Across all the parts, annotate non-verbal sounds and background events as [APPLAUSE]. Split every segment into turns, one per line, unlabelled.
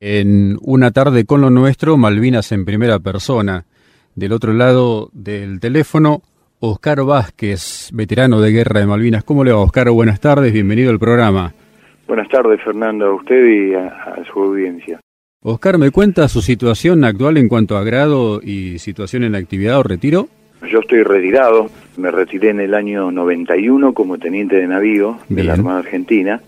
En una tarde con lo nuestro, Malvinas en primera persona. Del otro lado del teléfono, Oscar Vázquez, veterano de guerra de Malvinas. ¿Cómo le va, Oscar? Buenas tardes, bienvenido al programa.
Buenas tardes, Fernando, a usted y a, a su audiencia.
Oscar, ¿me cuenta su situación actual en cuanto a grado y situación en actividad o retiro?
Yo estoy retirado, me retiré en el año 91 como teniente de navío de la Armada Argentina.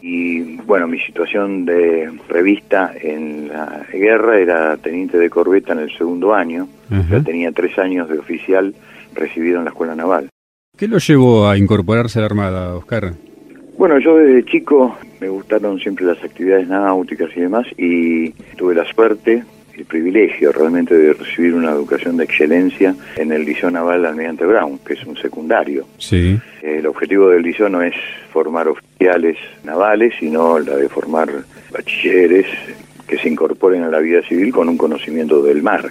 Y bueno, mi situación de revista en la guerra era teniente de corbeta en el segundo año, ya tenía tres años de oficial recibido en la Escuela Naval.
¿Qué lo llevó a incorporarse a la Armada, Oscar?
Bueno, yo desde chico me gustaron siempre las actividades náuticas y demás y tuve la suerte, el privilegio realmente de recibir una educación de excelencia en el Liceo Naval Almirante Brown, que es un secundario.
Sí.
El objetivo del liceo no es formar oficiales navales, sino la de formar bachilleres que se incorporen a la vida civil con un conocimiento del mar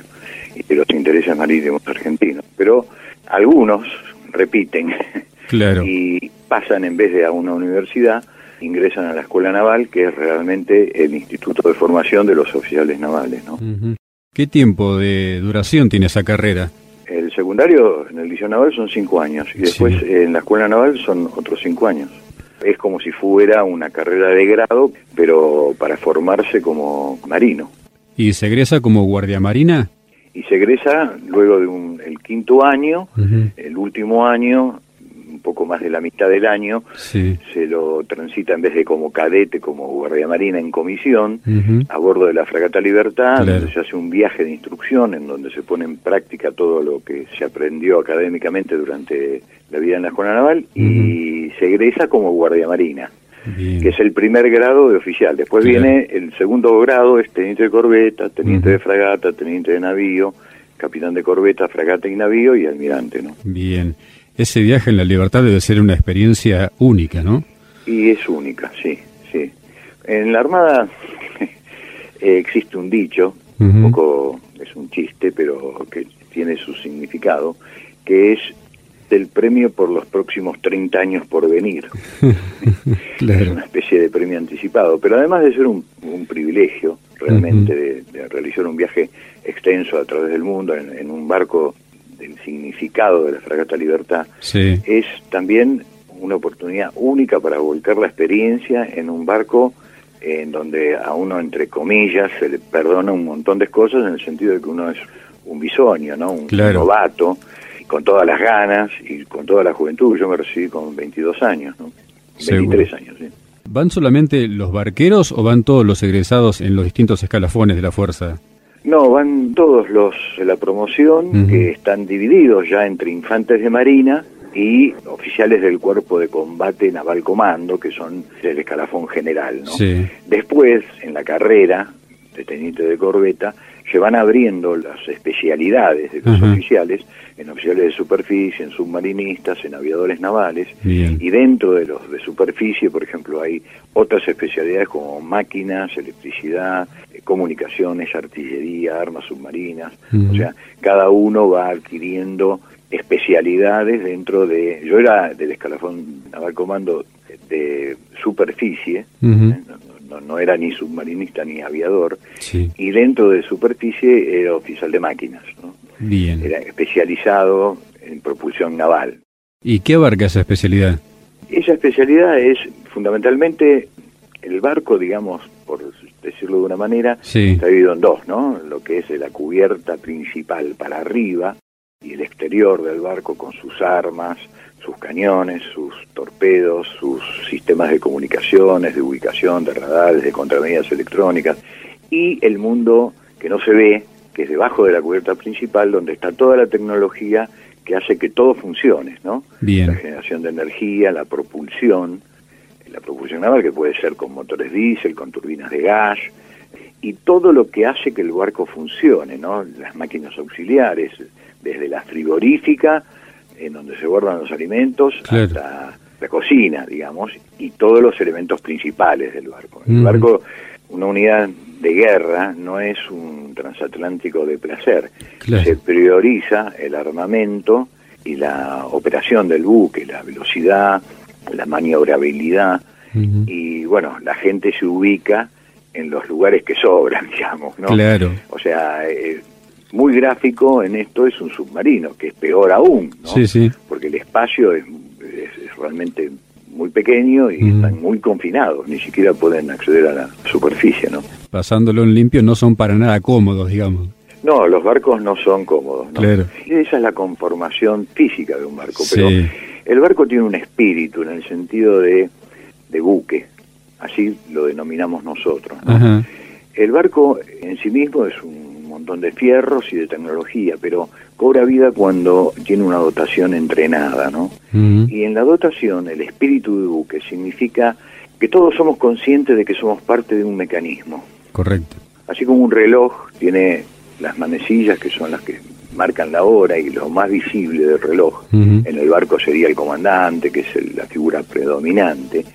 y de los intereses marítimos argentinos. Pero algunos repiten
Claro. [LAUGHS]
y pasan en vez de a una universidad, ingresan a la escuela naval, que es realmente el instituto de formación de los oficiales navales. ¿no?
¿Qué tiempo de duración tiene esa carrera?
El secundario en el liceo naval son cinco años y después
Sí.
en la escuela naval son otros cinco años. Es como si fuera una carrera de grado, pero para formarse como marino.
¿Y se egresa como guardia marina?
Y se egresa luego de un, el quinto año, el último año, poco más de la mitad del año,
Sí.
se lo transita en vez de como cadete, como guardia marina en comisión, a bordo de la fragata Libertad,
Claro.
donde se hace un viaje de instrucción en donde se pone en práctica todo lo que se aprendió académicamente durante la vida en la escuela naval y se egresa como guardia marina,
Bien.
que es el primer grado de oficial. Después viene el segundo grado, es teniente de corbeta, teniente de fragata, teniente de navío, capitán de corbeta, fragata y navío y almirante, ¿no?
Bien. Ese viaje en la libertad debe ser una experiencia única, ¿no?
Y es única, sí, sí. En la Armada [LAUGHS] eh, existe un dicho, un poco es un chiste, pero que tiene su significado, que es el premio por los próximos 30 años por venir. [LAUGHS] Es
claro.
una especie de premio anticipado, pero además de ser un, un privilegio realmente de, de realizar un viaje extenso a través del mundo en, en un barco del significado de la Fragata Libertad,
Sí.
es también una oportunidad única para volcar la experiencia en un barco en donde a uno, entre comillas, se le perdona un montón de cosas en el sentido de que uno es un bisoño, ¿no? Un
Claro.
novato, con todas las ganas y con toda la juventud. Yo me recibí con 22 años, ¿no?
Seguro.
23 años, sí.
¿Van solamente los barqueros o van todos los egresados en los distintos escalafones de la fuerza?
No, van todos los de la promoción que están divididos ya entre infantes de marina y oficiales del cuerpo de combate naval comando, que son del escalafón general. ¿no?
Sí.
Después, en la carrera de teniente de corbeta, se van abriendo las especialidades de los oficiales, en oficiales de superficie, en submarinistas, en aviadores navales,
Bien.
y dentro de los de superficie, por ejemplo, hay otras especialidades como máquinas, electricidad, eh, comunicaciones, artillería, armas submarinas. O sea, cada uno va adquiriendo especialidades dentro de... Yo era del escalafón naval comando de superficie. ¿eh? No, era ni submarinista ni aviador,
Sí.
y dentro de superficie era oficial de máquinas, ¿no?
Bien.
Era especializado en propulsión naval.
¿Y qué abarca esa especialidad?
Esa especialidad es fundamentalmente el barco, digamos, por decirlo de una manera,
Sí.
está dividido en dos, ¿no? Lo que es la cubierta principal para arriba y el exterior del barco con sus armas, sus cañones, sus torpedos, sus sistemas de comunicaciones, de ubicación, de radares, de contramedidas electrónicas y el mundo que no se ve, que es debajo de la cubierta principal, donde está toda la tecnología que hace que todo funcione, ¿no? La
Bien.
generación de energía, la propulsión, la propulsión naval que puede ser con motores diésel, con turbinas de gas, y todo lo que hace que el barco funcione, ¿no? Las máquinas auxiliares, desde la frigorífica, en donde se guardan los alimentos,
Claro.
hasta la cocina, digamos, y todos los elementos principales del barco. El barco, una unidad de guerra, no es un transatlántico de placer.
Claro.
Se prioriza el armamento y la operación del buque, la velocidad, la maniobrabilidad, y bueno, la gente se ubica en los lugares que sobran, [LAUGHS] digamos, ¿no?
Claro.
O sea, eh, muy gráfico en esto es un submarino, que es peor aún, ¿no?
Sí, sí.
Porque el espacio es, es- es realmente muy pequeño y están muy confinados, ni siquiera pueden acceder a la superficie, ¿no?
Pasándolo en limpio no son para nada cómodos, digamos.
No, los barcos no son cómodos, ¿no?
Claro.
Esa es la conformación física de un barco, pero el barco tiene un espíritu en el sentido de, de buque, así lo denominamos nosotros, ¿no? El barco en sí mismo es un montón de fierros y de tecnología, pero cobra vida cuando tiene una dotación entrenada, ¿no? Y en la dotación, el espíritu de buque significa que todos somos conscientes de que somos parte de un mecanismo.
Correcto.
Así como un reloj tiene las manecillas que son las que marcan la hora y lo más visible del reloj, en el barco sería el comandante, que es el- la figura predominante.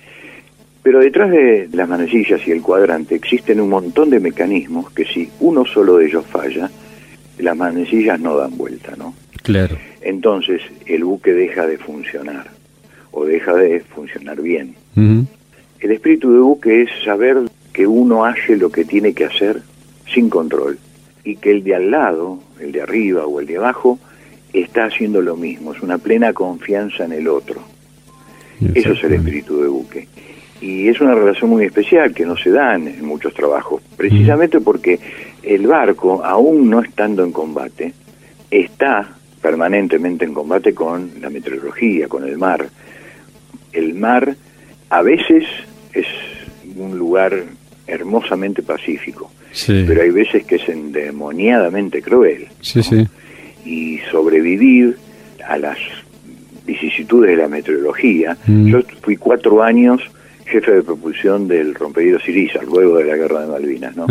Pero detrás de las manecillas y el cuadrante existen un montón de mecanismos que si uno solo de ellos falla, las manecillas no dan vuelta, ¿no?
Claro.
Entonces el buque deja de funcionar o deja de funcionar bien. El espíritu de buque es saber que uno hace lo que tiene que hacer sin control y que el de al lado, el de arriba o el de abajo, está haciendo lo mismo. Es una plena confianza en el otro. Eso es el espíritu de buque. Y es una relación muy especial que no se da en, muchos trabajos, precisamente porque el barco, aún no estando en combate, está permanentemente en combate con la meteorología, con el mar. El mar a veces es un lugar hermosamente pacífico,
Sí.
pero hay veces que es endemoniadamente cruel
Sí, sí.
y sobrevivir a las vicisitudes de la meteorología.
Mm.
Yo fui cuatro años jefe de propulsión del rompehielos Siriza, luego de la guerra de Malvinas, ¿no?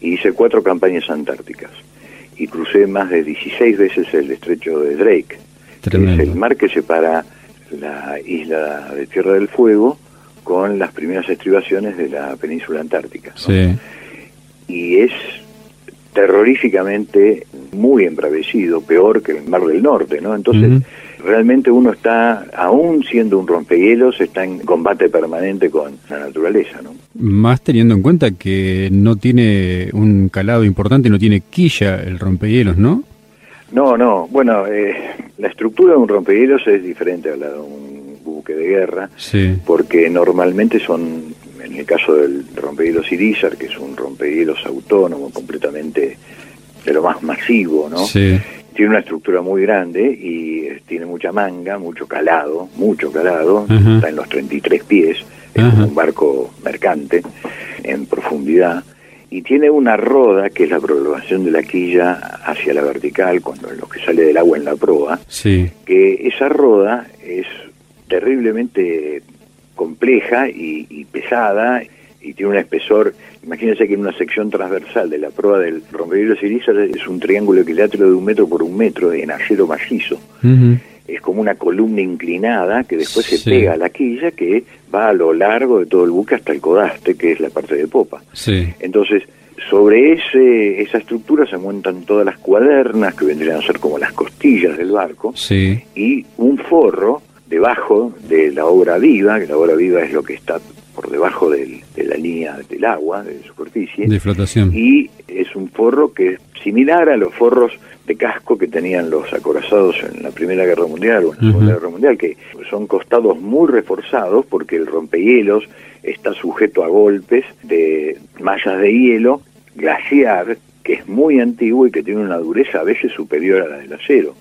Y hice cuatro campañas antárticas y crucé más de 16 veces el estrecho de Drake, que
Tremendo.
es el mar que separa la isla de Tierra del Fuego con las primeras estribaciones de la península antártica. ¿no?
Sí.
y es terroríficamente muy embravecido, peor que el Mar del Norte, ¿no? Entonces. Realmente uno está, aún siendo un rompehielos, está en combate permanente con la naturaleza, ¿no?
Más teniendo en cuenta que no tiene un calado importante, no tiene quilla el rompehielos, ¿no?
No, no, bueno, eh, la estructura de un rompehielos es diferente a la de un buque de guerra,
Sí.
porque normalmente son, en el caso del rompehielos Irizar, que es un rompehielos autónomo, completamente de lo más masivo, ¿no?
Sí.
Tiene una estructura muy grande y eh, tiene mucha manga, mucho calado, mucho calado, está en los 33 pies, es como un barco mercante en profundidad y tiene una roda que es la prolongación de la quilla hacia la vertical cuando lo que sale del agua en la proa,
Sí.
que esa roda es terriblemente compleja y, y pesada y tiene un espesor, imagínense que en una sección transversal de la proa del rompehielos Irizar es un triángulo equilátero de un metro por un metro en acero macizo. Es como una columna inclinada que después se pega a la quilla que va a lo largo de todo el buque hasta el codaste, que es la parte de popa.
Sí.
Entonces, sobre ese, esa estructura se montan todas las cuadernas, que vendrían a ser como las costillas del barco,
Sí.
y un forro debajo de la obra viva, que la obra viva es lo que está por debajo del- de la línea del agua, de superficie,
De flotación.
y es un forro que es similar a los forros de casco que tenían los acorazados en la Primera Guerra Mundial o en la. Segunda Guerra Mundial, que son costados muy reforzados porque el rompehielos está sujeto a golpes de mallas de hielo glaciar, que es muy antiguo y que tiene una dureza a veces superior a la del acero.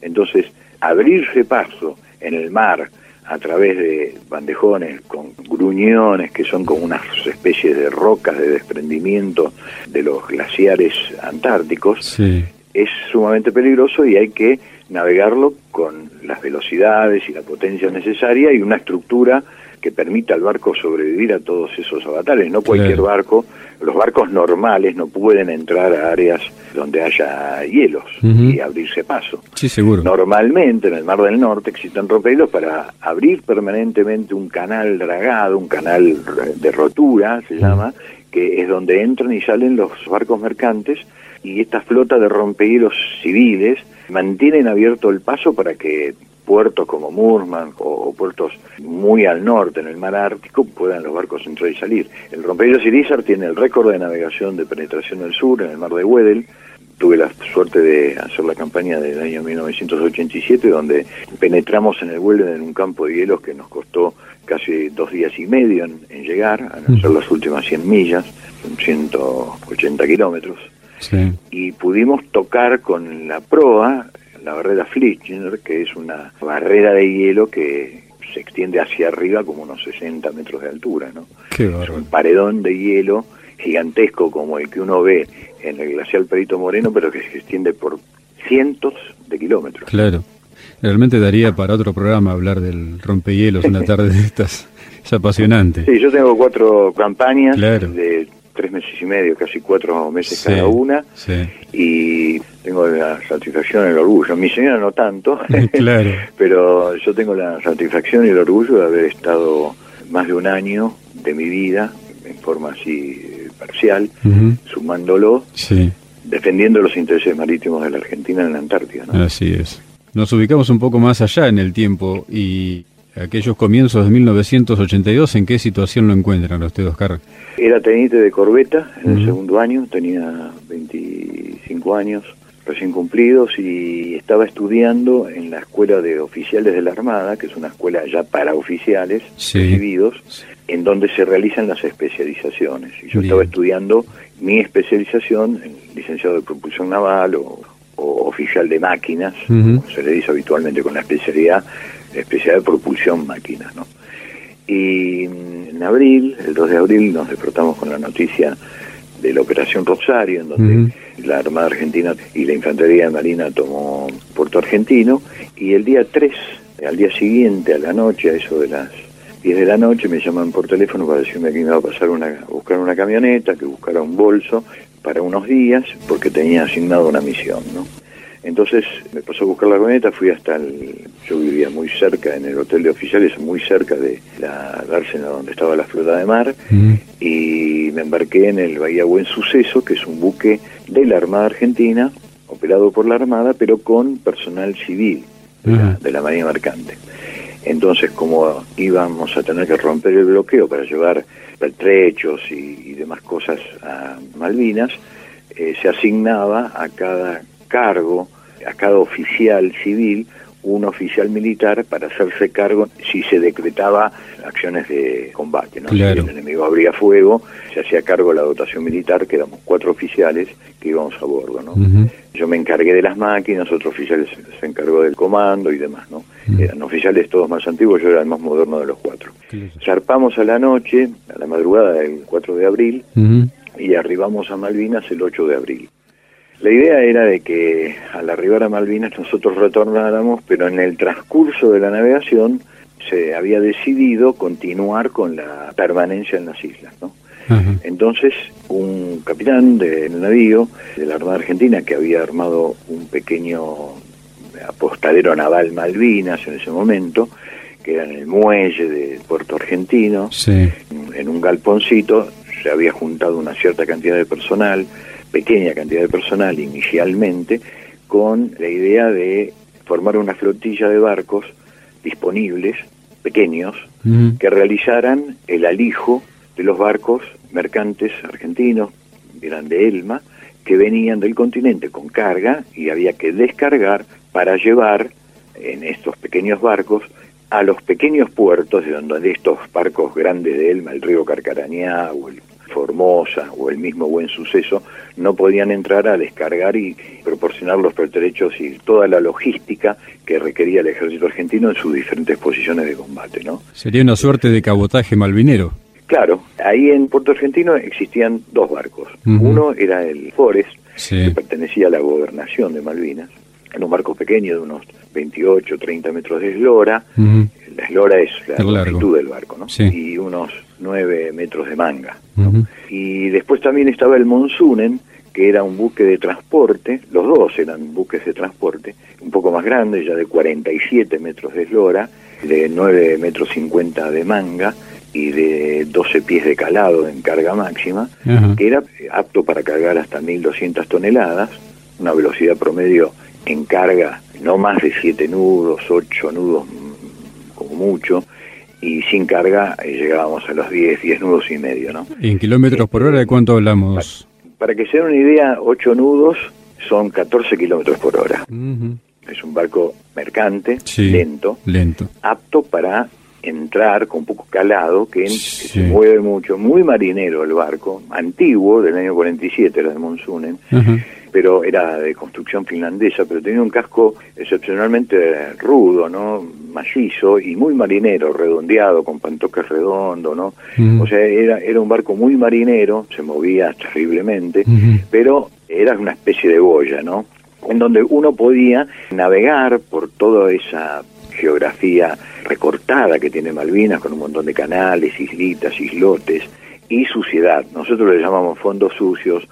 Entonces, abrirse paso en el mar a través de bandejones con gruñones que son como unas especies de rocas de desprendimiento de los glaciares antárticos,
Sí.
es sumamente peligroso y hay que navegarlo con las velocidades y la potencia necesaria y una estructura que permita al barco sobrevivir a todos esos avatares. No cualquier
Claro.
barco, los barcos normales no pueden entrar a áreas donde haya hielos y abrirse paso.
Sí, seguro.
Normalmente en el Mar del Norte existen rompehielos para abrir permanentemente un canal dragado, un canal de rotura, se llama, que es donde entran y salen los barcos mercantes y esta flota de rompehielos civiles mantienen abierto el paso para que puertos como Murman o, puertos muy al norte en el mar Ártico puedan los barcos entrar y salir. El rompehielos Irizar tiene el récord de navegación de penetración del sur en el mar de Weddell. Tuve la suerte de hacer la campaña del año 1987 donde penetramos en el Weddell en un campo de hielos que nos costó casi dos días y medio en, llegar, a hacer las últimas 100 millas, son 180 kilómetros. Y pudimos tocar con la proa la barrera Flichner, que es una barrera de hielo que se extiende hacia arriba como unos 60 metros de altura, ¿no? es un paredón de hielo gigantesco como el que uno ve en el glacial Perito Moreno, pero que se extiende por cientos de kilómetros.
Claro. Realmente daría para otro programa hablar del rompehielos una [LAUGHS] tarde de estas. Es apasionante.
Sí, yo tengo cuatro campañas de tres meses y medio, casi cuatro meses cada una, y tengo la satisfacción y el orgullo. Mi señora no tanto, [LAUGHS] claro. [LAUGHS] pero yo tengo la satisfacción y el orgullo de haber estado más de un año de mi vida, en forma así parcial, sumándolo, defendiendo los intereses marítimos de la Argentina en la Antártida.
Así es. Nos ubicamos un poco más allá en el tiempo y aquellos comienzos de 1982, ¿en qué situación lo encuentran usted, Oscar?
Era teniente de corbeta en el segundo año, tenía 25 años recién cumplidos y estaba estudiando en la Escuela de Oficiales de la Armada, que es una escuela ya para oficiales recibidos, en donde se realizan las especializaciones. Y yo estaba estudiando mi especialización en licenciado de propulsión naval o, oficial de máquinas, como se le dice habitualmente con la especialidad, especialidad de propulsión máquinas, ¿no? Y en abril, el 2 de abril, nos despertamos con la noticia de la Operación Rosario, en donde la Armada Argentina y la Infantería de Marina tomó Puerto Argentino, y el día 3, al día siguiente, a la noche, a eso de las 10 de la noche, me llaman por teléfono para decirme que me iba a pasar una, a buscar una camioneta, que buscara un bolso para unos días, porque tenía asignado una misión, ¿no? Entonces me pasó a buscar la camioneta, fui hasta el... Yo vivía muy cerca, en el hotel de oficiales, muy cerca de la dársena donde estaba la flota de mar, y me embarqué en el Bahía Buen Suceso, que es un buque de la Armada Argentina, operado por la Armada, pero con personal civil de, la, Marina Mercante. Entonces, como íbamos a tener que romper el bloqueo para llevar pertrechos y, demás cosas a Malvinas, eh, se asignaba a cada cargo a cada oficial civil un oficial militar para hacerse cargo si se decretaba acciones de combate. ¿no? Si el enemigo abría fuego, se hacía cargo la dotación militar, que éramos cuatro oficiales que íbamos a bordo. ¿no? Yo me encargué de las máquinas, otro oficial se encargó del comando y demás. ¿no? Eran oficiales todos más antiguos, yo era el más moderno de los cuatro. Zarpamos a la noche, a la madrugada del 4 de abril, y arribamos a Malvinas el 8 de abril. La idea era de que al arribar a Malvinas nosotros retornáramos, pero en el transcurso de la navegación se había decidido continuar con la permanencia en las islas, ¿no? Entonces, un capitán del navío de la Armada Argentina que había armado un pequeño apostadero naval Malvinas en ese momento, que era en el muelle de Puerto Argentino, en un galponcito, se había juntado una cierta cantidad de personal, pequeña cantidad de personal inicialmente, con la idea de formar una flotilla de barcos disponibles, pequeños, que realizaran el alijo de los barcos mercantes argentinos, eran de Elma, que venían del continente con carga y había que descargar para llevar en estos pequeños barcos a los pequeños puertos de donde estos barcos grandes de Elma, el río Carcarañá o el Formosa o el mismo Buen Suceso no podían entrar a descargar y proporcionar los pertrechos y toda la logística que requería el ejército argentino en sus diferentes posiciones de combate, ¿no?
Sería una suerte de cabotaje malvinero.
Claro, ahí en Puerto Argentino existían dos barcos. Uno era el Forest, que pertenecía a la gobernación de Malvinas, en un barco pequeño de unos 28, 30 metros de eslora. La eslora es la longitud del barco, ¿no? Y unos 9 metros de manga. Y después también estaba el Monsunen, que era un buque de transporte, los dos eran buques de transporte, un poco más grande, ya de 47 metros de eslora, de 9 metros 50 de manga y de 12 pies de calado en carga máxima, que era apto para cargar hasta 1.200 toneladas, una velocidad promedio en carga no más de siete nudos, ocho nudos mm, como mucho, y sin carga eh, llegábamos a los 10, 10 nudos y medio, ¿no?
¿En kilómetros por hora de cuánto hablamos?
Para, que se den una idea, ocho nudos son 14 kilómetros por hora. Es un barco mercante, lento,
lento,
apto para entrar con poco calado, que, se mueve mucho, muy marinero el barco, antiguo, del año 47, era de Monsunen, pero era de construcción finlandesa, pero tenía un casco excepcionalmente rudo, ¿no? macizo y muy marinero, redondeado, con pantoques redondo, ¿no? O sea, era, era un barco muy marinero, se movía terriblemente, pero era una especie de boya, ¿no? En donde uno podía navegar por toda esa geografía recortada que tiene Malvinas, con un montón de canales, islitas, islotes y suciedad. Nosotros le llamamos fondos sucios,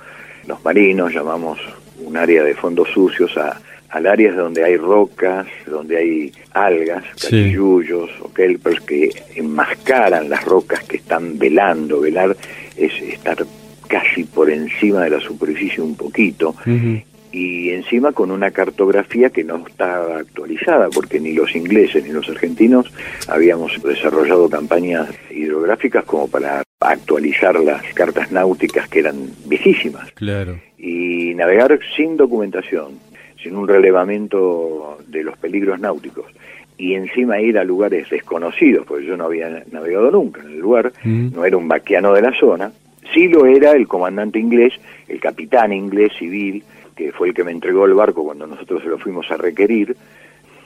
los marinos llamamos un área de fondos sucios a, al área donde hay rocas, donde hay algas, cachillullos o kelpers que enmascaran las rocas que están velando. Velar es estar casi por encima de la superficie un poquito y encima con una cartografía que no estaba actualizada, porque ni los ingleses ni los argentinos habíamos desarrollado campañas hidrográficas como para actualizar las cartas náuticas que eran viejísimas.
Claro.
Y navegar sin documentación, sin un relevamiento de los peligros náuticos y encima ir a lugares desconocidos, porque yo no había navegado nunca en el lugar, no era un vaquiano de la zona, sí lo era el comandante inglés, el capitán inglés civil, que fue el que me entregó el barco cuando nosotros se lo fuimos a requerir,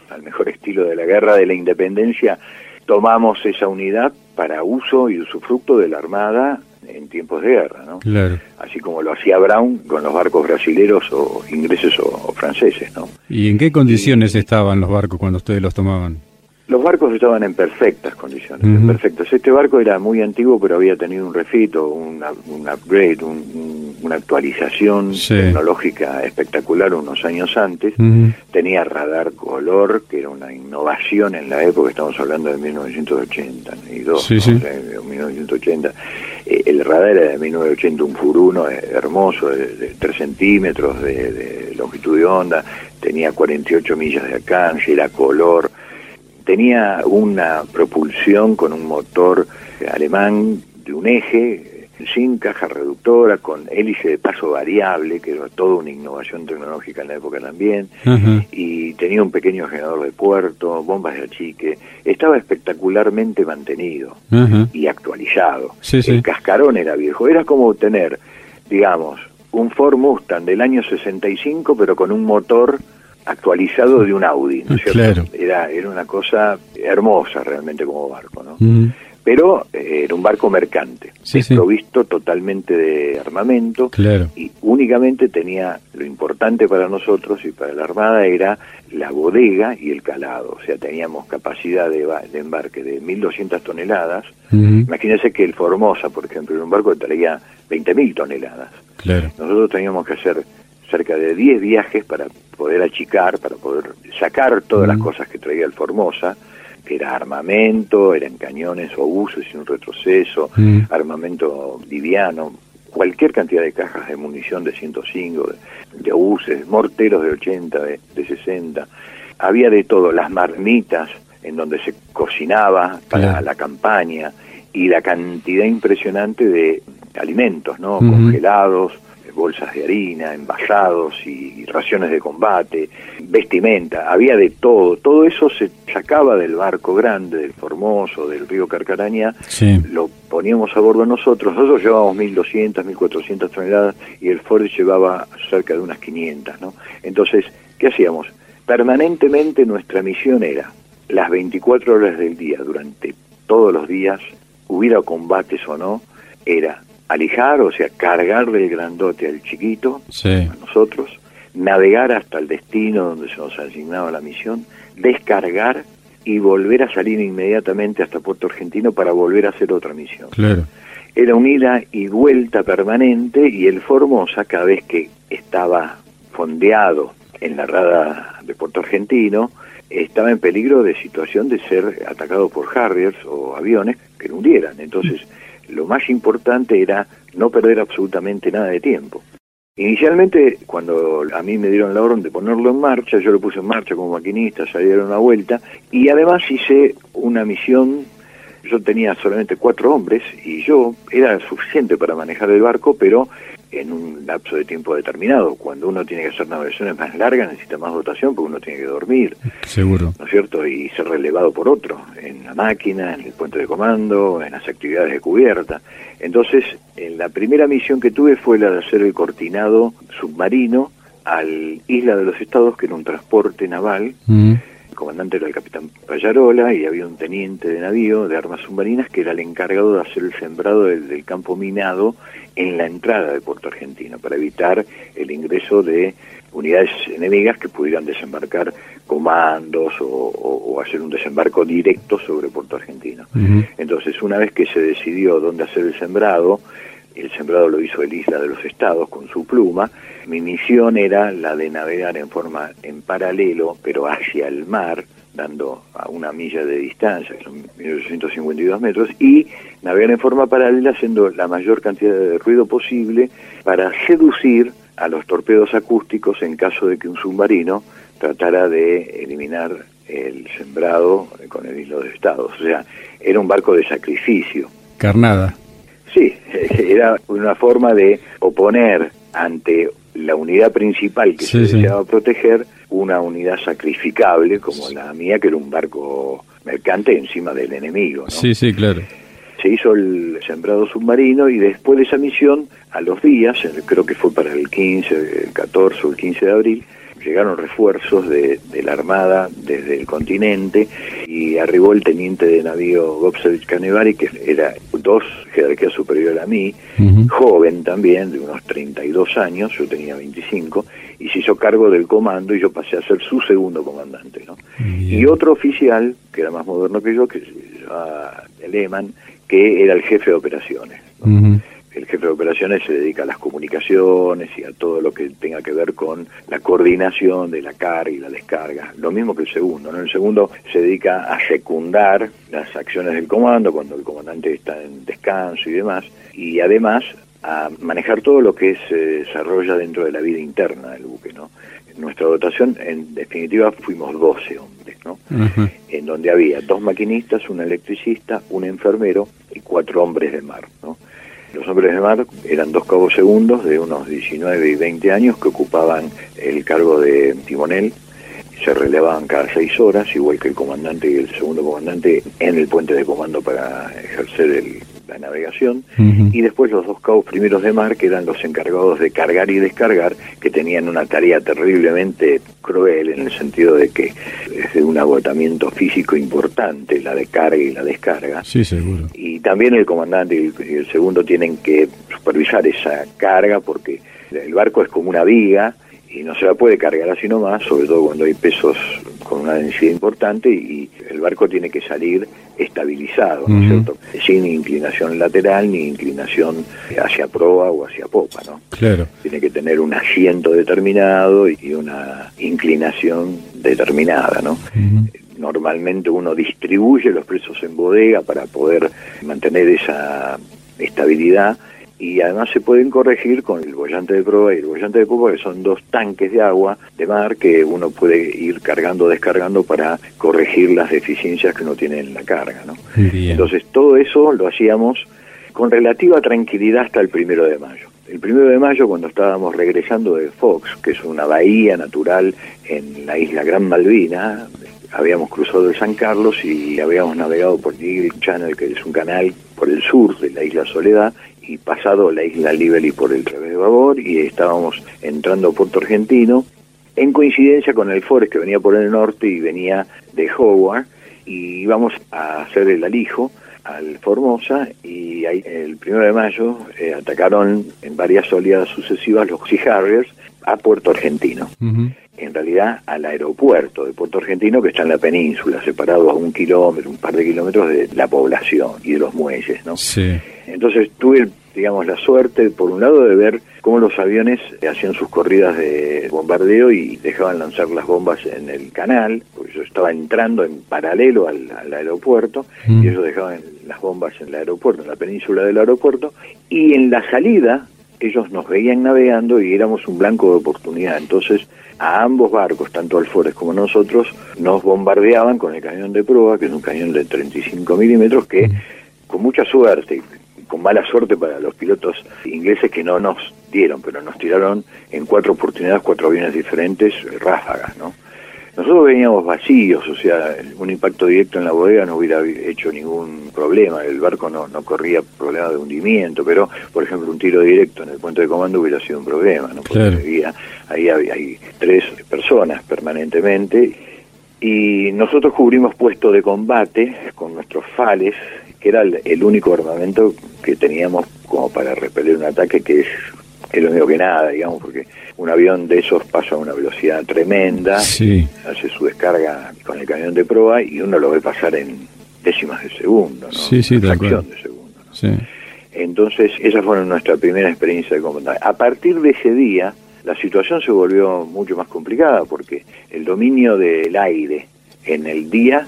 al mejor estilo de la guerra de la independencia, tomamos esa unidad para uso y usufructo de la Armada en tiempos de guerra, ¿no?
Claro.
Así como lo hacía Brown con los barcos brasileros o ingleses o, franceses, ¿no?
¿Y en qué condiciones estaban los barcos cuando ustedes los tomaban?
Los barcos estaban en perfectas condiciones, en perfectas. Este barco era muy antiguo, pero había tenido un refito, un upgrade, una actualización tecnológica espectacular unos años antes. Tenía radar color, que era una innovación en la época, estamos hablando de 1982, sí, de 1980. Eh, el radar era de 1980, un Furuno hermoso, de, 3 centímetros de, de longitud de onda, tenía 48 millas de alcance, era color tenía una propulsión con un motor alemán de un eje sin caja reductora, con hélice de paso variable, que era toda una innovación tecnológica en la época también, y tenía un pequeño generador de puerto, bombas de achique, estaba espectacularmente mantenido y actualizado. El cascarón era viejo, era como tener, digamos, un Ford Mustang del año 65, pero con un motor actualizado de un Audi, ¿no es cierto? Era, era una cosa hermosa realmente como barco, ¿no? Pero eh, era un barco mercante, provisto totalmente de armamento y únicamente tenía lo importante para nosotros y para la Armada era la bodega y el calado, o sea, teníamos capacidad de, embarque de 1.200 toneladas. Imagínense que el Formosa, por ejemplo, era un barco que traía 20.000 toneladas. Nosotros teníamos que hacer cerca de 10 viajes para poder achicar, para poder sacar todas las cosas que traía el Formosa, que era armamento, eran cañones o buses sin un retroceso, armamento liviano, cualquier cantidad de cajas de munición de 105, de, de obuses, morteros de 80, de, de 60. Había de todo, las marmitas en donde se cocinaba para la campaña y la cantidad impresionante de alimentos, ¿no? Congelados, bolsas de harina, envasados y raciones de combate, vestimenta, había de todo. Todo eso se sacaba del barco grande, del Formoso, del río Carcaraña, lo poníamos a bordo nosotros. Nosotros llevábamos 1.200, 1.400 toneladas y el Ford llevaba cerca de unas 500, ¿no? Entonces, ¿qué hacíamos? Permanentemente nuestra misión era, las 24 horas del día, durante todos los días, hubiera combates o no, era alijar, o sea, cargar del grandote al chiquito, a nosotros, navegar hasta el destino donde se nos asignaba la misión, descargar y volver a salir inmediatamente hasta Puerto Argentino para volver a hacer otra misión.
Claro.
Era un ida y vuelta permanente y el Formosa, cada vez que estaba fondeado en la rada de Puerto Argentino, estaba en peligro de situación de ser atacado por Harriers o aviones que lo hundieran. Entonces, lo más importante era no perder absolutamente nada de tiempo. Inicialmente, cuando a mí me dieron la orden de ponerlo en marcha, yo lo puse en marcha como maquinista, salí a una vuelta y además hice una misión yo tenía solamente cuatro hombres y yo era suficiente para manejar el barco, pero en un lapso de tiempo determinado. Cuando uno tiene que hacer navegaciones más largas necesita más dotación porque uno tiene que dormir.
Seguro.
¿No es cierto? Y ser relevado por otro, en la máquina, en el puente de comando, en las actividades de cubierta. Entonces, en la primera misión que tuve fue la de hacer el cortinado submarino al Isla de los Estados, que era un transporte naval. Mm comandante era el capitán Payarola y había un teniente de navío de armas submarinas que era el encargado de hacer el sembrado del, campo minado en la entrada de Puerto Argentino para evitar el ingreso de unidades enemigas que pudieran desembarcar comandos o, hacer un desembarco directo sobre Puerto Argentino. Entonces, una vez que se decidió dónde hacer el sembrado, el sembrado lo hizo el Isla de los Estados con su pluma. Mi misión era la de navegar en forma en paralelo, pero hacia el mar, dando a una milla de distancia, que son 1852 metros, y navegar en forma paralela haciendo la mayor cantidad de ruido posible para seducir a los torpedos acústicos en caso de que un submarino tratara de eliminar el sembrado con el Isla de Estados. O sea, era un barco de sacrificio.
Carnada.
Sí, [LAUGHS] era una forma de oponer ante la unidad principal que se deseaba proteger una unidad sacrificable como la mía, que era un barco mercante encima del enemigo.
Sí, sí, claro.
Se hizo el sembrado submarino y después de esa misión, a los días, creo que fue para el 15, el 14 o el 15 de abril, llegaron refuerzos de, la Armada desde el continente y arribó el teniente de navío Gopsevich Canevari, que era dos jerarquías superior a mí, joven también, de unos 32 años, yo tenía 25, y se hizo cargo del comando y yo pasé a ser su segundo comandante. ¿no? Y otro oficial, que era más moderno que yo, que se llamaba Lehmann, que era el jefe de operaciones el jefe de operaciones se dedica a las comunicaciones y a todo lo que tenga que ver con la coordinación de la carga y la descarga. Lo mismo que el segundo, ¿no? El segundo se dedica a secundar las acciones del comando cuando el comandante está en descanso y demás, y además a manejar todo lo que se desarrolla dentro de la vida interna del buque, ¿no? En nuestra dotación, en definitiva, fuimos 12 hombres, ¿no? En donde había dos maquinistas, un electricista, un enfermero y cuatro hombres de mar, ¿no? Los hombres de mar eran dos cabos segundos de unos 19 y 20 años que ocupaban el cargo de timonel. Se relevaban cada seis horas, igual que el comandante y el segundo comandante en el puente de comando para ejercer el, la navegación, y después los dos cabos primeros de mar, que eran los encargados de cargar y descargar, que tenían una tarea terriblemente cruel en el sentido de que es de un agotamiento físico importante, la de carga y la descarga.
Sí, seguro.
Y también el comandante y el segundo tienen que supervisar esa carga porque el barco es como una viga, y no se la puede cargar así nomás, sobre todo cuando hay pesos con una densidad importante y el barco tiene que salir estabilizado, ¿no es cierto? Sin inclinación lateral ni inclinación hacia proa o hacia popa, ¿no?
Claro.
Tiene que tener un asiento determinado y una inclinación determinada, ¿no? Normalmente uno distribuye los presos en bodega para poder mantener esa estabilidad y además se pueden corregir con el bollante de proa y el bollante de popa, que son dos tanques de agua de mar que uno puede ir cargando o descargando para corregir las deficiencias que uno tiene en la carga. ¿no? Entonces todo eso lo hacíamos con relativa tranquilidad hasta el primero de mayo. El primero de mayo, cuando estábamos regresando de Fox, que es una bahía natural en la isla Gran Malvina, habíamos cruzado el San Carlos y habíamos navegado por Eagle Channel, que es un canal por el sur de la isla Soledad, y pasado la isla Libeli por el revés de babor y estábamos entrando a Puerto Argentino en coincidencia con el Forest que venía por el norte y venía de Howard y íbamos a hacer el alijo al Formosa y ahí, el primero de mayo eh, atacaron en varias oleadas sucesivas los Sea Harriers a Puerto Argentino. En realidad al aeropuerto de Puerto Argentino que está en la península, separado a un kilómetro, un par de kilómetros de la población y de los muelles, ¿no?
Sí.
Entonces tuve digamos, la suerte, por un lado, de ver cómo los aviones hacían sus corridas de bombardeo y dejaban lanzar las bombas en el canal, porque yo estaba entrando en paralelo al, aeropuerto, y mm. ellos dejaban las bombas en el aeropuerto, en la península del aeropuerto, y en la salida ellos nos veían navegando y éramos un blanco de oportunidad. Entonces, a ambos barcos, tanto Alfores como nosotros, nos bombardeaban con el cañón de proa, que es un cañón de 35 milímetros, que con mucha suerte, con mala suerte para los pilotos ingleses que no nos dieron, pero nos tiraron en cuatro oportunidades, cuatro aviones diferentes, ráfagas, ¿no? Nosotros veníamos vacíos, o sea, un impacto directo en la bodega no hubiera hecho ningún problema, el barco no, no corría problema de hundimiento, pero, por ejemplo, un tiro directo en el puente de comando hubiera sido un problema, ¿no? Porque había, ahí hay tres personas permanentemente y nosotros cubrimos puesto de combate con nuestros fales, que era el, único armamento que teníamos como para repeler un ataque que es, es lo único que nada, digamos, porque un avión de esos pasa a una velocidad tremenda, hace su descarga con el cañón de proa y uno lo ve pasar en décimas de segundo, ¿no?
Sí, sí, de segundo.
Entonces, esa fue nuestra primera experiencia de combate. A partir de ese día, la situación se volvió mucho más complicada porque el dominio del aire en el día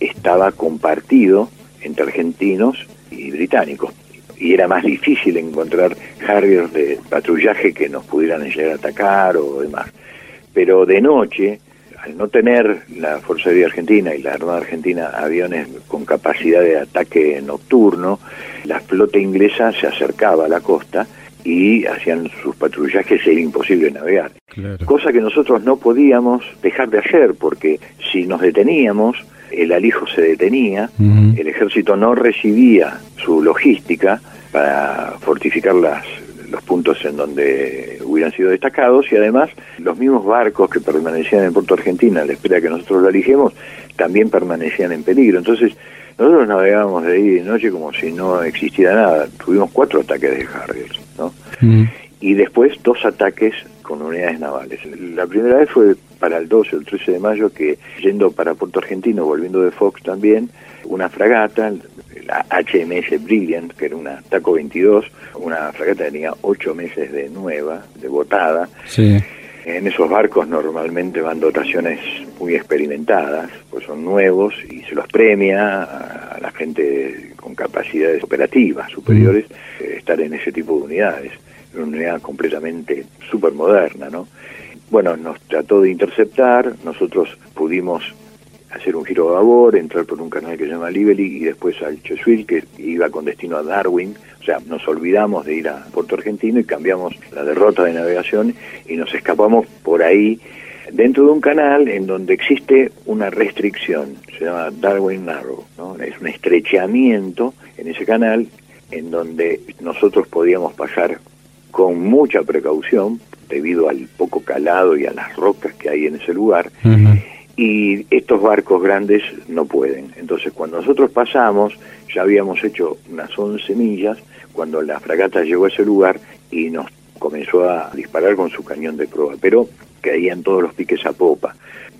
estaba compartido entre argentinos y británicos y era más difícil encontrar Harriers de patrullaje que nos pudieran llegar a atacar o demás. Pero de noche, al no tener la Fuerza Aérea Argentina y la Armada Argentina aviones con capacidad de ataque nocturno, la flota inglesa se acercaba a la costa y hacían sus patrullajes era imposible navegar. Cosa que nosotros no podíamos dejar de hacer porque si nos deteníamos el alijo se detenía, el ejército no recibía su logística para fortificar las, los puntos en donde hubieran sido destacados y además los mismos barcos que permanecían en Puerto Argentina a la espera que nosotros lo alijemos también permanecían en peligro. Entonces nosotros navegábamos de día y de noche como si no existiera nada. Tuvimos cuatro ataques de Harriers, ¿no? Y después dos ataques con unidades navales. La primera vez fue para el 12 o el 13 de mayo que yendo para Puerto Argentino, volviendo de Fox también, una fragata, la HMS Brilliant, que era una Taco 22, una fragata que tenía ocho meses de nueva, de botada. En esos barcos normalmente van dotaciones muy experimentadas, pues son nuevos y se los premia a la gente con capacidades operativas superiores eh, estar en ese tipo de unidades. Una unidad completamente súper moderna, ¿no? Bueno, nos trató de interceptar, nosotros pudimos hacer un giro a babor, entrar por un canal que se llama Lively y después al Chesuil, que iba con destino a Darwin. O sea, nos olvidamos de ir a Puerto Argentino y cambiamos la derrota de navegación y nos escapamos por ahí dentro de un canal en donde existe una restricción, se llama Darwin Narrow, ¿no? es un estrechamiento en ese canal en donde nosotros podíamos pasar con mucha precaución debido al poco calado y a las rocas que hay en ese lugar. Y estos barcos grandes no pueden. Entonces, cuando nosotros pasamos, ya habíamos hecho unas 11 millas, cuando la fragata llegó a ese lugar y nos comenzó a disparar con su cañón de proa, pero caían todos los piques a popa.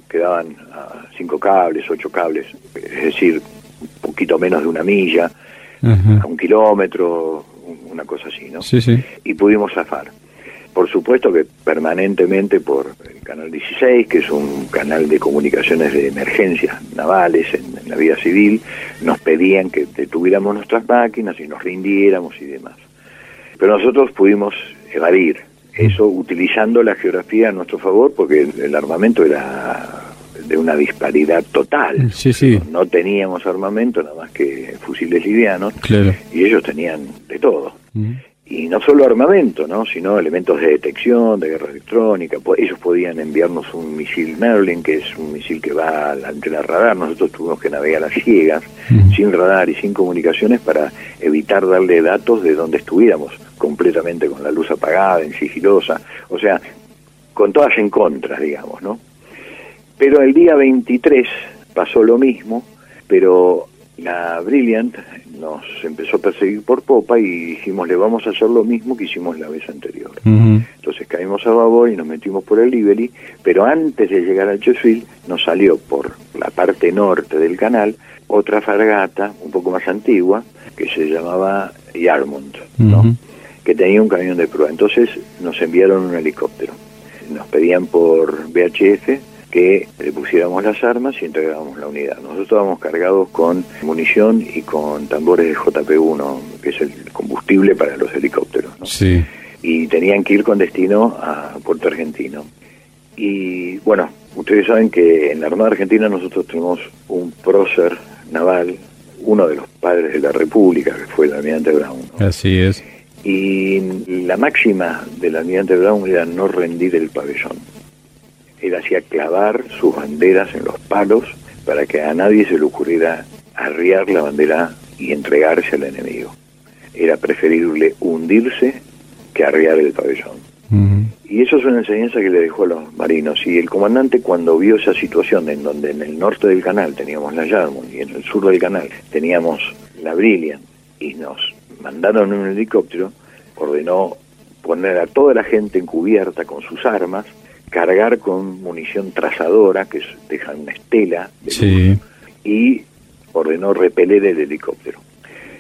Quedaban a cinco cables, ocho cables, es decir, un poquito menos de una milla, a un kilómetro, una cosa así, ¿no?
Sí, sí.
Y pudimos zafar. Por supuesto que permanentemente por el Canal 16, que es un canal de comunicaciones de emergencias navales en, la vida civil, nos pedían que detuviéramos nuestras máquinas y nos rindiéramos y demás. Pero nosotros pudimos evadir eso utilizando la geografía a nuestro favor porque el, armamento era de una disparidad total.
Sí, sí.
No teníamos armamento nada más que fusiles livianos y ellos tenían de todo y no solo armamento, ¿no? sino elementos de detección, de guerra electrónica. Ellos podían enviarnos un misil Merlin, que es un misil que va ante la radar. Nosotros tuvimos que navegar a ciegas, sin radar y sin comunicaciones, para evitar darle datos de donde estuviéramos, completamente con la luz apagada, en sigilosa. O sea, con todas en contra, digamos, ¿no? Pero el día 23 pasó lo mismo, pero la Brilliant nos empezó a perseguir por popa y dijimos, le vamos a hacer lo mismo que hicimos la vez anterior. Entonces caímos a babor y nos metimos por el Liberty, pero antes de llegar al Chesuil nos salió por la parte norte del canal otra fragata un poco más antigua que se llamaba Yarmouth, ¿no? que tenía un camión de prueba. Entonces nos enviaron un helicóptero. Nos pedían por VHF que le pusiéramos las armas y entregábamos la unidad. Nosotros estábamos cargados con munición y con tambores de JP-1, que es el combustible para los helicópteros.
Sí.
y tenían que ir con destino a Puerto Argentino. Y bueno, ustedes saben que en la Armada Argentina nosotros tenemos un prócer naval, uno de los padres de la República, que fue el almirante Brown.
Así es.
Y la máxima del almirante Brown era no rendir el pabellón. Él hacía clavar sus banderas en los palos para que a nadie se le ocurriera arriar la bandera y entregarse al enemigo. Era preferible hundirse que arriar el pabellón. Y eso es una enseñanza que le dejó a los marinos. Y el comandante cuando vio esa situación en donde en el norte del canal teníamos la Yarmouth y en el sur del canal teníamos la Brilliant y nos mandaron un helicóptero, ordenó poner a toda la gente encubierta con sus armas, cargar con munición trazadora, que deja una estela, y ordenó repeler el helicóptero.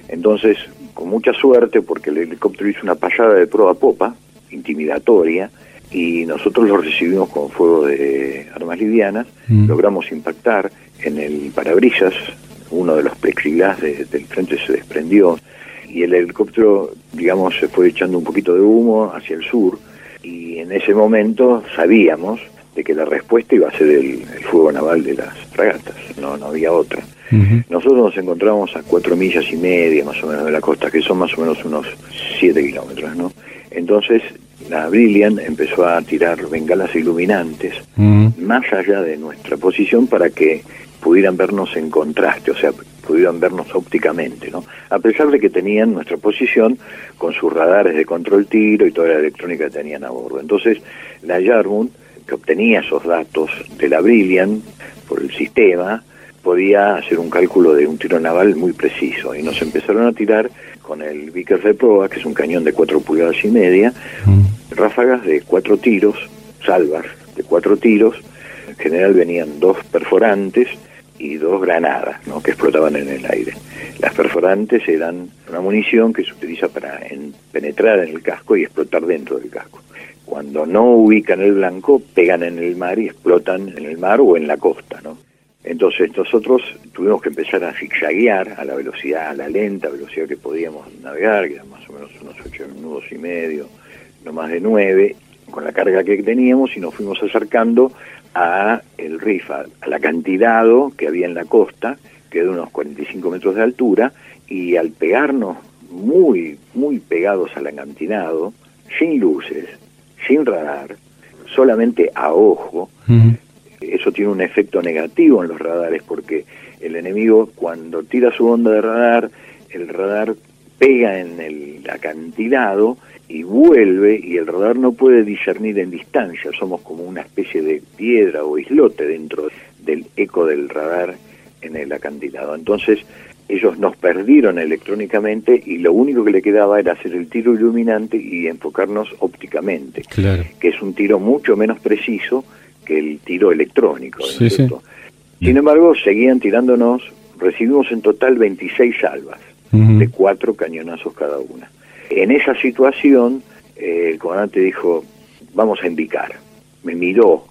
Entonces, con mucha suerte, porque el helicóptero hizo una payada de proa popa, intimidatoria, y nosotros lo recibimos con fuego de armas livianas, mm. logramos impactar en el parabrisas, uno de los plexiglas del frente se desprendió, y el helicóptero, digamos, se fue echando un poquito de humo hacia el sur, y en ese momento sabíamos de que la respuesta iba a ser el, fuego naval de las fragatas, no, no había otra. Nosotros nos encontramos a cuatro millas y media más o menos de la costa, que son más o menos unos siete kilómetros, ¿no? Entonces la Brilliant empezó a tirar bengalas iluminantes más allá de nuestra posición para que pudieran vernos en contraste, o sea, pudieran vernos ópticamente, ¿no? A pesar de que tenían nuestra posición con sus radares de control tiro y toda la electrónica que tenían a bordo. Entonces, la Yarmouth, que obtenía esos datos de la Brilliant por el sistema, podía hacer un cálculo de un tiro naval muy preciso y nos empezaron a tirar con el Vickers de proa, que es un cañón de cuatro pulgadas y media, mm. ráfagas de cuatro tiros, salvas de cuatro tiros, en general venían dos perforantes y dos granadas ¿no? que explotaban en el aire. Las perforantes eran una munición que se utiliza para penetrar en el casco y explotar dentro del casco. Cuando no ubican el blanco, pegan en el mar y explotan en el mar o en la costa, ¿no? Entonces nosotros tuvimos que empezar a zigzaguear a la velocidad, a la lenta velocidad que podíamos navegar, que eran más o menos unos ocho minutos y medio, no más de nueve, con la carga que teníamos y nos fuimos acercando a el rifa, al acantilado que había en la costa, que era de unos 45 metros de altura, y al pegarnos muy, muy pegados al acantilado, sin luces, sin radar, solamente a ojo, eso tiene un efecto negativo en los radares porque el enemigo cuando tira su onda de radar, el radar pega en el acantilado y vuelve y el radar no puede discernir en distancia, somos como una especie de piedra o islote dentro del eco del radar en el acantilado. Entonces ellos nos perdieron electrónicamente y lo único que le quedaba era hacer el tiro iluminante y enfocarnos ópticamente, que es un tiro mucho menos preciso que el tiro electrónico. Sin embargo, seguían tirándonos, recibimos en total 26 salvas, de cuatro cañonazos cada una. En esa situación, eh, el comandante dijo, vamos a indicar. Me miró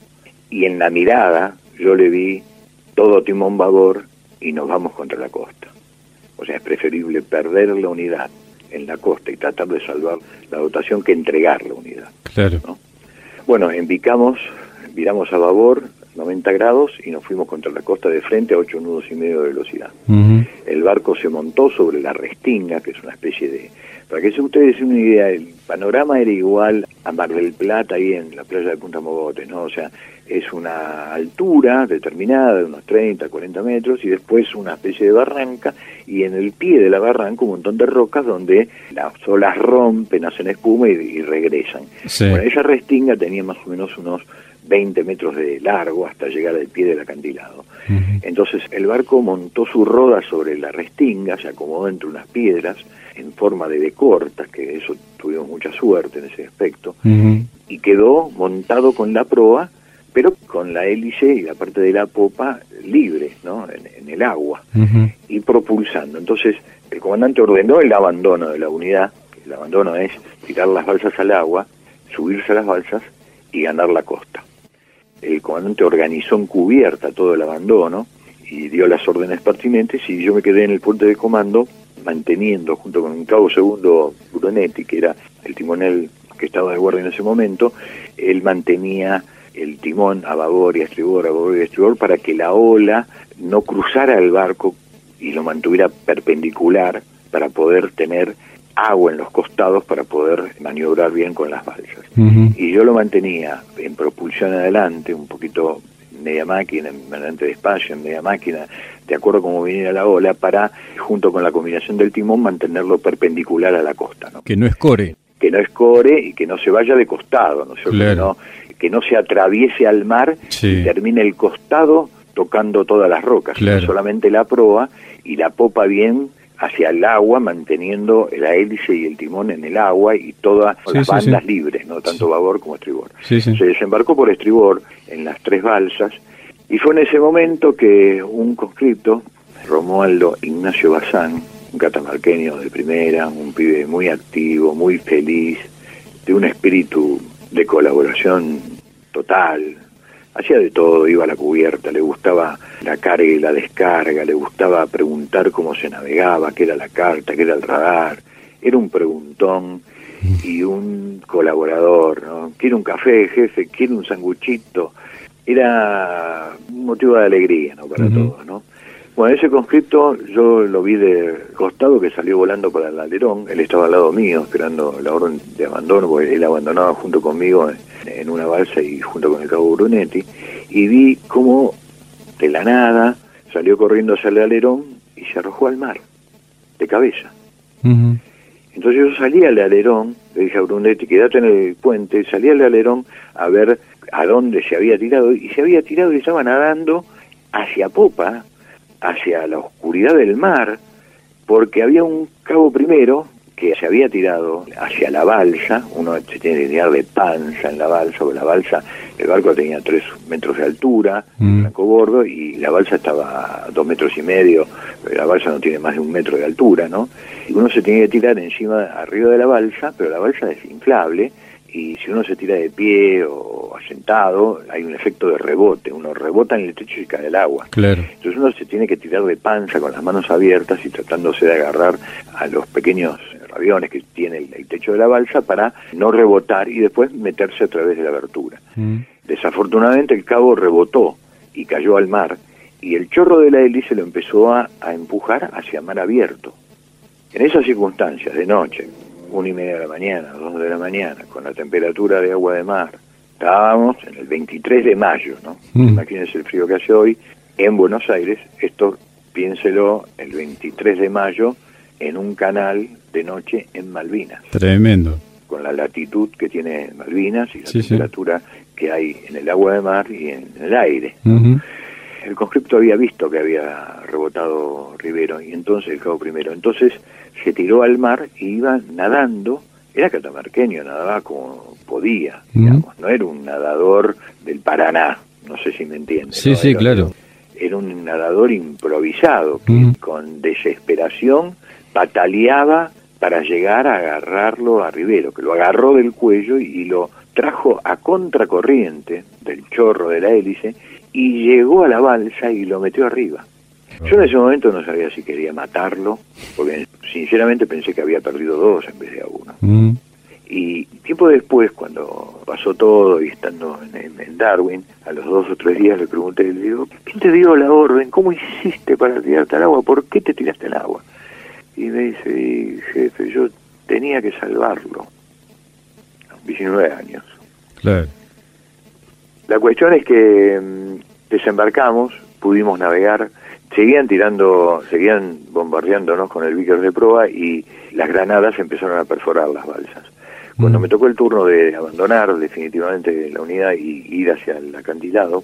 y en la mirada yo le vi todo timón babor y nos vamos contra la costa. O sea, es preferible perder la unidad en la costa y tratar de salvar la dotación que entregar la unidad.
Claro.
Bueno, indicamos viramos a babor 90 grados y nos fuimos contra la costa de frente a 8 nudos y medio de velocidad. El barco se montó sobre la restinga, que es una especie de... Para que ustedes den una idea, el panorama era igual a Mar del Plata, ahí en la playa de Punta Mogote, ¿no? O sea, es una altura determinada de unos 30, 40 metros y después una especie de barranca y en el pie de la barranca un montón de rocas donde las olas rompen, hacen espuma y, regresan. Bueno, esa restinga tenía más o menos unos 20 metros de largo hasta llegar al pie del acantilado. Entonces el barco montó su roda sobre la restinga, se acomodó entre unas piedras en forma de decortas, que eso tuvimos mucha suerte en ese aspecto, y quedó montado con la proa, pero con la hélice y la parte de la popa libre, ¿no? en, el agua, y propulsando. Entonces el comandante ordenó el abandono de la unidad, el abandono es tirar las balsas al agua, subirse a las balsas y ganar la costa el comandante organizó en cubierta todo el abandono y dio las órdenes pertinentes y yo me quedé en el puente de comando manteniendo junto con un cabo segundo Brunetti, que era el timonel que estaba de guardia en ese momento, él mantenía el timón a babor y a estribor, a babor y a estribor, para que la ola no cruzara el barco y lo mantuviera perpendicular para poder tener agua en los costados para poder maniobrar bien con las balsas. Y yo lo mantenía en propulsión adelante, un poquito media máquina, adelante despacio, en media máquina, de acuerdo a cómo viniera la ola, para, junto con la combinación del timón, mantenerlo perpendicular a la costa. ¿no?
Que no escore.
Que no escore y que no se vaya de costado, ¿no? Que, no, que no se atraviese al mar y termine el costado tocando todas las rocas, solamente la proa y la popa bien hacia el agua, manteniendo la hélice y el timón en el agua y todas las bandas libres, no tanto babor como estribor. Se desembarcó por estribor en las tres balsas y fue en ese momento que un conscripto, Romualdo Ignacio Bazán, un catamarqueño de primera, un pibe muy activo, muy feliz, de un espíritu de colaboración total, hacía de todo, iba a la cubierta, le gustaba la carga y la descarga, le gustaba preguntar cómo se navegaba, qué era la carta, qué era el radar, era un preguntón y un colaborador, ¿no? Quiere un café, jefe, quiere un sanguchito, era un motivo de alegría, ¿no? Para todos, ¿no? Bueno, ese conscripto yo lo vi de costado que salió volando para el alerón, él estaba al lado mío esperando la orden de abandono, porque él abandonaba junto conmigo en una balsa y junto con el cabo Brunetti, y vi cómo de la nada salió corriendo hacia el alerón y se arrojó al mar, de cabeza. Entonces yo salí al alerón, le dije a Brunetti, quédate en el puente, salí al alerón a ver a dónde se había tirado, y se había tirado y estaba nadando hacia popa, hacia la oscuridad del mar, porque había un cabo primero que se había tirado hacia la balsa, uno se tiene que tirar de panza en la balsa, porque la balsa, el barco tenía tres metros de altura, mm. blanco bordo, y la balsa estaba a dos metros y medio, la balsa no tiene más de un metro de altura, ¿no? Y uno se tiene que tirar encima, arriba de la balsa, pero la balsa es inflable, y si uno se tira de pie o asentado, hay un efecto de rebote, uno rebota en el techo y cae el agua.
Claro.
Entonces uno se tiene que tirar de panza con las manos abiertas y tratándose de agarrar a los pequeños aviones que tiene el, techo de la balsa para no rebotar y después meterse a través de la abertura. Mm. Desafortunadamente el cabo rebotó y cayó al mar y el chorro de la hélice lo empezó a, a empujar hacia mar abierto. En esas circunstancias, de noche, una y media de la mañana, dos de la mañana, con la temperatura de agua de mar, estábamos en el 23 de mayo, ¿no? Mm. Imagínense el frío que hace hoy en Buenos Aires, esto piénselo el 23 de mayo en un canal de noche en Malvinas.
Tremendo.
Con la latitud que tiene Malvinas y la temperatura que hay en el agua de mar y en el aire. El conscripto había visto que había rebotado Rivero y entonces el cabo primero. Entonces se tiró al mar y iba nadando. Era catamarqueño, nadaba como podía, digamos. No era un nadador del Paraná, no sé si me entiendes.
Sí, sí, claro.
Era un nadador improvisado que con desesperación pataleaba para llegar a agarrarlo a Rivero, que lo agarró del cuello y lo trajo a contracorriente del chorro de la hélice y llegó a la balsa y lo metió arriba. Yo en ese momento no sabía si quería matarlo, porque sinceramente pensé que había perdido dos en vez de a uno. Mm. Y tiempo después, cuando pasó todo y estando en, en, Darwin, a los dos o tres días le pregunté, le digo, ¿quién te dio la orden? ¿Cómo hiciste para tirarte al agua? ¿Por qué te tiraste al agua? Y me dice, jefe, yo tenía que salvarlo. 19 años.
Claro.
La cuestión es que mm, desembarcamos, pudimos navegar, seguían tirando, seguían bombardeándonos con el Vickers de proa y las granadas empezaron a perforar las balsas. Cuando mm. me tocó el turno de abandonar definitivamente la unidad y ir hacia el acantilado,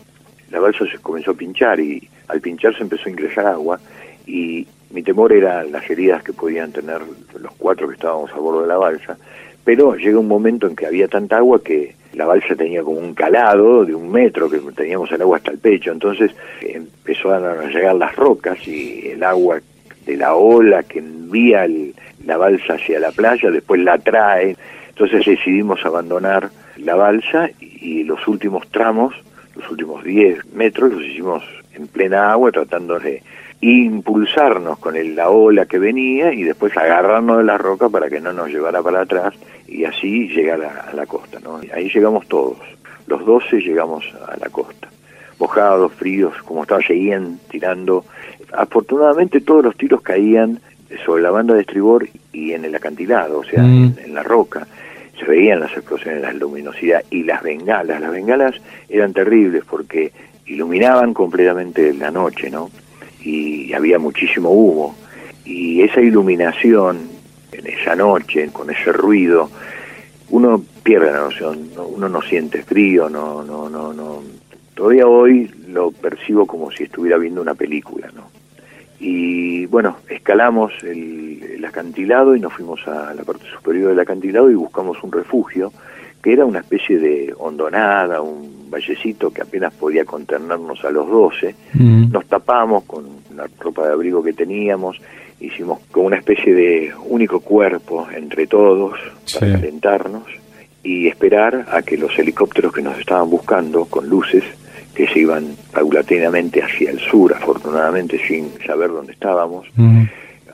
la balsa se comenzó a pinchar y al pinchar se empezó a ingresar agua y mi temor era las heridas que podían tener los cuatro que estábamos a bordo de la balsa, pero llega un momento en que había tanta agua que la balsa tenía como un calado de un metro, que teníamos el agua hasta el pecho, entonces empezó a llegar las rocas y el agua de la ola que envía la balsa hacia la playa, después la trae, entonces decidimos abandonar la balsa y los últimos tramos los últimos 10 metros los hicimos en plena agua tratando de impulsarnos con el, la ola que venía y después agarrarnos de la roca para que no nos llevara para atrás y así llegar a, la costa. ¿no? Ahí llegamos todos, los 12 llegamos a la costa, mojados, fríos, como estaba Cheyenne tirando. Afortunadamente todos los tiros caían sobre la banda de estribor y en el acantilado, o sea, mm. en, la roca. Se veían las explosiones, la luminosidad y las bengalas. Las bengalas eran terribles porque iluminaban completamente la noche, ¿no? Y había muchísimo humo. Y esa iluminación en esa noche, con ese ruido, uno pierde la noción, uno no siente frío, no, no, no, no. Todavía hoy lo percibo como si estuviera viendo una película, ¿no? Y bueno, escalamos el, el, acantilado y nos fuimos a la parte superior del acantilado y buscamos un refugio, que era una especie de hondonada, un vallecito que apenas podía contenernos a los 12. Mm. Nos tapamos con la ropa de abrigo que teníamos, hicimos como una especie de único cuerpo entre todos para calentarnos y esperar a que los helicópteros que nos estaban buscando con luces que se iban paulatinamente hacia el sur, afortunadamente sin saber dónde estábamos.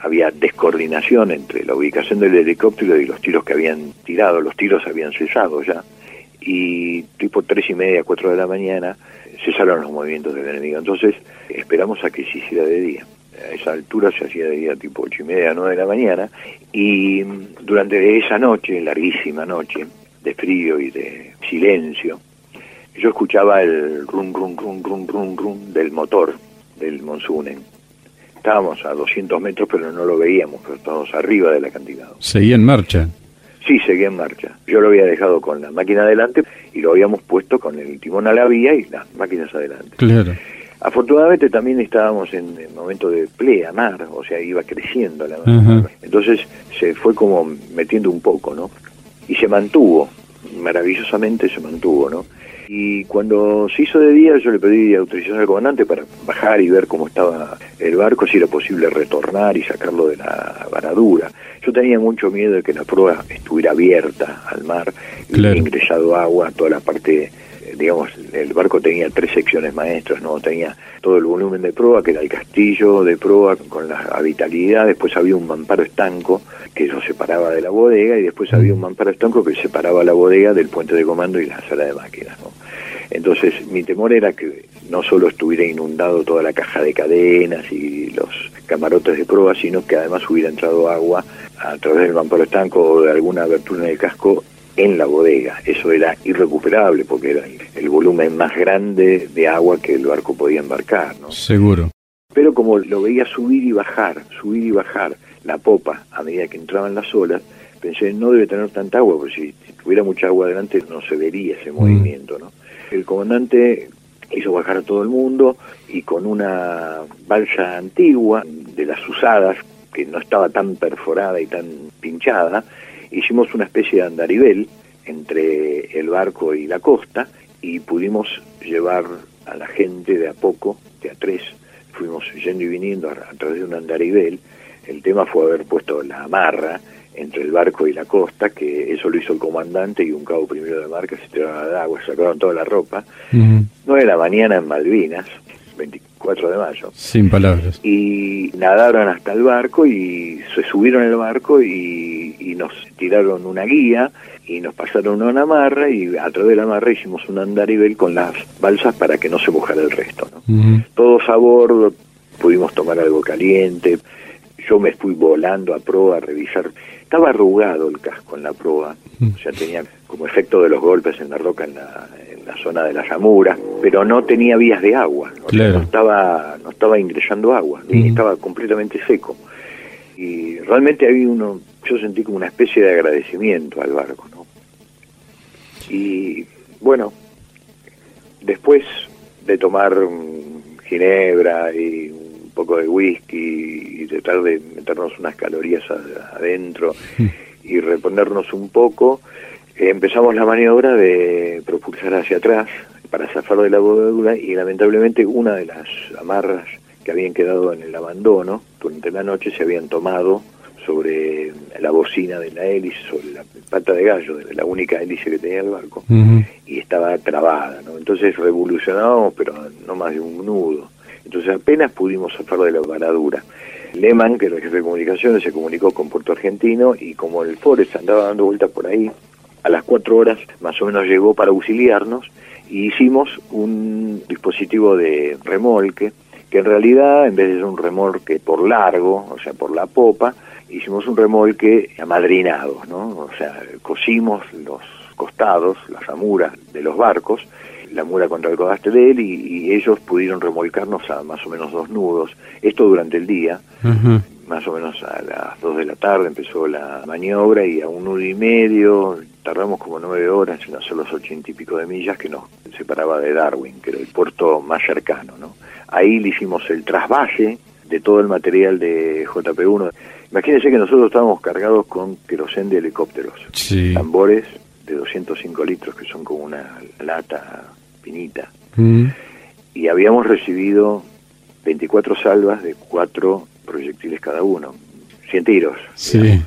Había descoordinación entre la ubicación del helicóptero y los tiros que habían tirado. Los tiros habían cesado ya. Y tipo tres y media, cuatro de la mañana, cesaron los movimientos del enemigo. Entonces esperamos a que se hiciera de día. A esa altura se hacía de día tipo ocho y media, nueve de la mañana. Y durante esa noche, larguísima noche, de frío y de silencio, yo escuchaba el rum, rum, rum, rum, rum, rum del motor del Monsunen. Estábamos a 200 metros, pero no lo veíamos, pero estábamos arriba del acantilado.
¿Seguía en marcha?
Sí, seguía en marcha. Yo lo había dejado con la máquina adelante y lo habíamos puesto con el timón a la vía y las máquinas adelante.
Claro.
Afortunadamente también estábamos en el momento de plea, mar, o sea, iba creciendo la mar. Entonces se fue como metiendo un poco, ¿no? Y se mantuvo, maravillosamente se mantuvo, ¿no? Y cuando se hizo de día yo le pedí autorización al comandante para bajar y ver cómo estaba el barco, si era posible retornar y sacarlo de la varadura. Yo tenía mucho miedo de que la prueba estuviera abierta al mar, y ingresado agua, toda la parte digamos, el barco tenía tres secciones maestras, ¿no? Tenía todo el volumen de proa, que era el castillo de proa con la habitabilidad, después había un mamparo estanco que lo separaba de la bodega y después había un mamparo estanco que separaba la bodega del puente de comando y la sala de máquinas, ¿no? Entonces mi temor era que no solo estuviera inundado toda la caja de cadenas y los camarotes de proa, sino que además hubiera entrado agua a través del mamparo estanco o de alguna abertura en el casco en la bodega. Eso era irrecuperable porque era el, volumen más grande de agua que el barco podía embarcar. ¿no?
Seguro.
Pero como lo veía subir y bajar, subir y bajar la popa a medida que entraban las olas, pensé, no debe tener tanta agua, porque si, tuviera mucha agua adelante no se vería ese mm. movimiento. ¿no? El comandante hizo bajar a todo el mundo y con una balsa antigua de las usadas, que no estaba tan perforada y tan pinchada, hicimos una especie de andarivel entre el barco y la costa y pudimos llevar a la gente de a poco, de a tres, fuimos yendo y viniendo a, través de un andarivel. El tema fue haber puesto la amarra entre el barco y la costa, que eso lo hizo el comandante y un cabo primero de mar que se tiraron al agua, sacaron toda la ropa. No era mañana en Malvinas, 24 de mayo.
Sin palabras.
Y nadaron hasta el barco y se subieron el barco y, y nos tiraron una guía y nos pasaron una amarra y a través de la amarra hicimos un andarivel con las balsas para que no se mojara el resto. ¿no? Todos a bordo, pudimos tomar algo caliente, yo me fui volando a proa a revisar. Estaba arrugado el casco en la proa, o sea, tenía como efecto de los golpes en la roca en la, la zona de la llamura, pero no tenía vías de agua, no estaba no estaba ingresando agua, estaba completamente seco. Y realmente había uno, yo sentí como una especie de agradecimiento al barco, ¿no? Y bueno, después de tomar ginebra y un poco de whisky y tratar de meternos unas calorías adentro y reponernos un poco, empezamos la maniobra de propulsar hacia atrás para zafar de la bodega y lamentablemente una de las amarras que habían quedado en el abandono durante la noche se habían tomado sobre la bocina de la hélice, sobre la pata de gallo, de la única hélice que tenía el barco, y estaba trabada, ¿no? Entonces revolucionábamos, pero no más de un nudo. Entonces apenas pudimos zafar de la varadura. Lehman, que era el jefe de comunicaciones, se comunicó con Puerto Argentino y como el Forest andaba dando vueltas por ahí, a las cuatro horas más o menos llegó para auxiliarnos y hicimos un dispositivo de remolque que en realidad en vez de ser un remolque por largo, o sea, por la popa, hicimos un remolque amadrinado, ¿no? O sea, cosimos los costados, las amuras de los barcos, la mura contra el codaste de él y, ellos pudieron remolcarnos a más o menos dos nudos, esto durante el día, más o menos a las dos de la tarde empezó la maniobra y a un nudo y medio, tardamos como nueve horas en hacer los ochenta y pico de millas que nos separaba de Darwin, que era el puerto más cercano, ¿no? Ahí le hicimos el trasvase de todo el material de JP1. Imagínense que nosotros estábamos cargados con querosén de helicópteros, tambores de 205 litros, que son como una lata finita. Mm. Y habíamos recibido 24 salvas de cuatro proyectiles cada uno, 100 tiros.
Sí.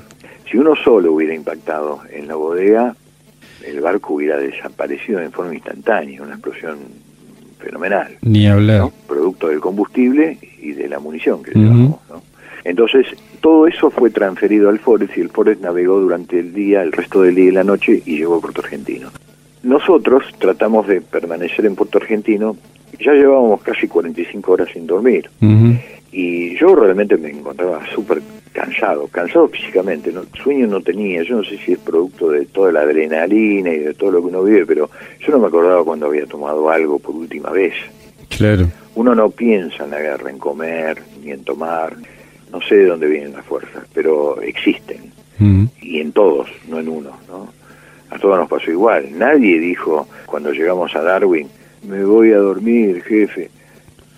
Si uno solo hubiera impactado en la bodega, el barco hubiera desaparecido en forma instantánea, una explosión fenomenal.
Ni hablar.
Producto del combustible y de la munición que llevamos. Entonces, todo eso fue transferido al Forest y el Forest navegó durante el día, el resto del día y la noche y llegó a Puerto Argentino. Nosotros tratamos de permanecer en Puerto Argentino, ya llevábamos casi 45 horas sin dormir. Y yo realmente me encontraba súper cansado, cansado físicamente, ¿no? sueño no tenía, yo no sé si es producto de toda la adrenalina y de todo lo que uno vive, pero yo no me acordaba cuando había tomado algo por última vez.
Claro.
Uno no piensa en la guerra, en comer, ni en tomar, no sé de dónde vienen las fuerzas, pero existen, y en todos, no en uno, ¿no? A todos nos pasó igual, nadie dijo cuando llegamos a Darwin, me voy a dormir, jefe,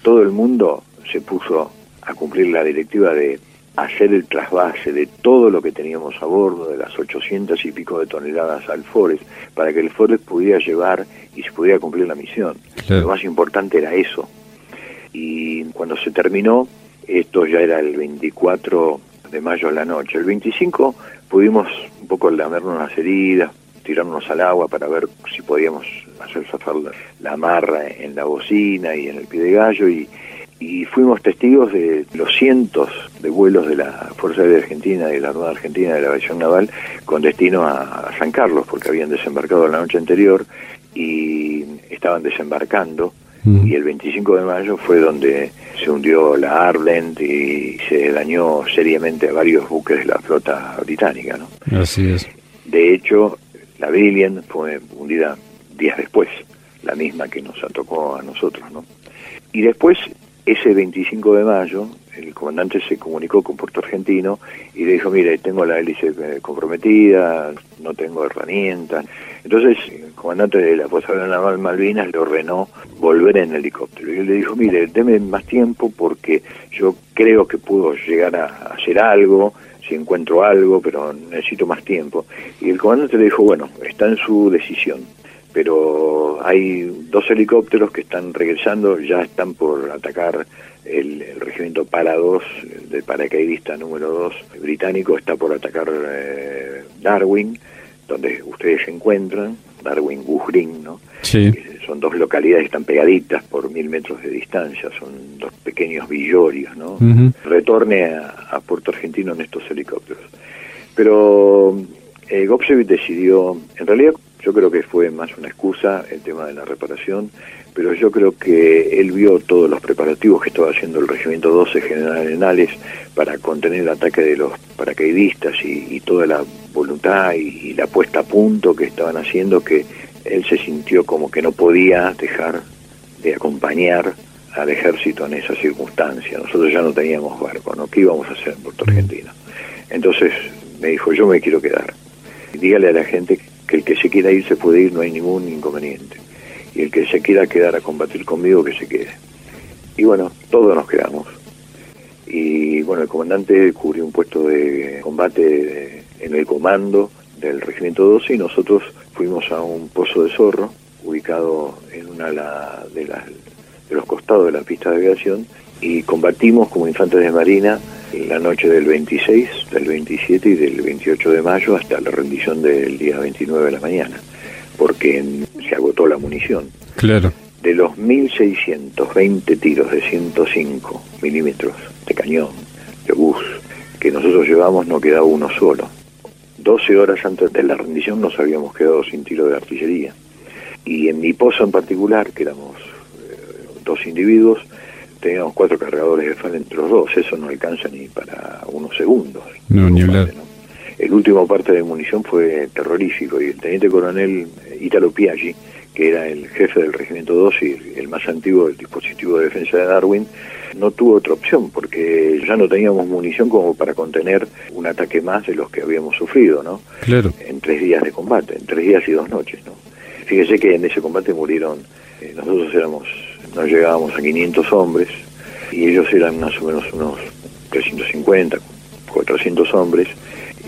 todo el mundo se puso a cumplir la directiva de hacer el trasvase de todo lo que teníamos a bordo, de las 800 y pico de toneladas al Forest, para que el Forest pudiera llevar y se pudiera cumplir la misión. Lo más importante era eso. Y cuando se terminó, esto ya era el 24 de mayo a la noche. El 25 pudimos un poco lamernos las heridas, tirarnos al agua para ver si podíamos hacer zafar la amarra en la bocina y en el pie de gallo y y fuimos testigos de los cientos de vuelos de la Fuerza Aérea Argentina, de la Armada Argentina, de la Aviación Naval, con destino a, San Carlos, porque habían desembarcado la noche anterior y estaban desembarcando. Mm. Y el 25 de mayo fue donde se hundió la Arlent y se dañó seriamente a varios buques de la flota británica. ¿no?
Así es.
De hecho, la Brilliant fue hundida días después, la misma que nos tocó a nosotros. ¿no? Y después ese 25 de mayo, el comandante se comunicó con Puerto Argentino y le dijo, mire, tengo la hélice eh, comprometida, no tengo herramientas. Entonces, el comandante de la Fuerza Naval Malvinas le ordenó volver en helicóptero. Y él le dijo, mire, deme más tiempo porque yo creo que puedo llegar a hacer algo, si encuentro algo, pero necesito más tiempo. Y el comandante le dijo, bueno, está en su decisión pero hay dos helicópteros que están regresando, ya están por atacar el, regimiento Para 2, del paracaidista número 2 británico, está por atacar eh, Darwin, donde ustedes se encuentran, Darwin Goose ¿no?
Sí.
Son dos localidades que están pegaditas por mil metros de distancia, son dos pequeños villorios, ¿no? Retorne a, Puerto Argentino en estos helicópteros. Pero eh, decidió, en realidad yo creo que fue más una excusa el tema de la reparación, pero yo creo que él vio todos los preparativos que estaba haciendo el Regimiento 12 General Arenales para contener el ataque de los paracaidistas y, toda la voluntad y, la puesta a punto que estaban haciendo, que él se sintió como que no podía dejar de acompañar al ejército en esa circunstancia. Nosotros ya no teníamos barco, ¿no? ¿Qué íbamos a hacer en Puerto Argentino? Entonces me dijo, yo me quiero quedar. Dígale a la gente que el que se quiera ir se puede ir, no hay ningún inconveniente. Y el que se quiera quedar a combatir conmigo, que se quede. Y bueno, todos nos quedamos. Y bueno, el comandante cubrió un puesto de combate en el comando del Regimiento 12 y nosotros fuimos a un pozo de zorro ubicado en una de, las, de los costados de la pista de aviación y combatimos como infantes de marina la noche del 26, del 27 y del 28 de mayo hasta la rendición del día 29 de la mañana. Porque se agotó la munición.
Claro.
De los 1.620 tiros de 105 milímetros de cañón, de bus, que nosotros llevamos, no quedaba uno solo. 12 horas antes de la rendición nos habíamos quedado sin tiro de artillería. Y en mi pozo en particular, que éramos eh, dos individuos, teníamos cuatro cargadores de FAL entre los dos. Eso no alcanza ni para unos segundos.
No, ni hablar.
El último parte de munición fue terrorífico y el teniente coronel Italo Piaggi, que era el jefe del Regimiento 2 y el más antiguo del dispositivo de defensa de Darwin, no tuvo otra opción porque ya no teníamos munición como para contener un ataque más de los que habíamos sufrido, ¿no?
Claro.
En tres días de combate, en tres días y dos noches, ¿no? Fíjese que en ese combate murieron, eh, nosotros éramos, no llegábamos a 500 hombres y ellos eran más o menos unos 350, 400 hombres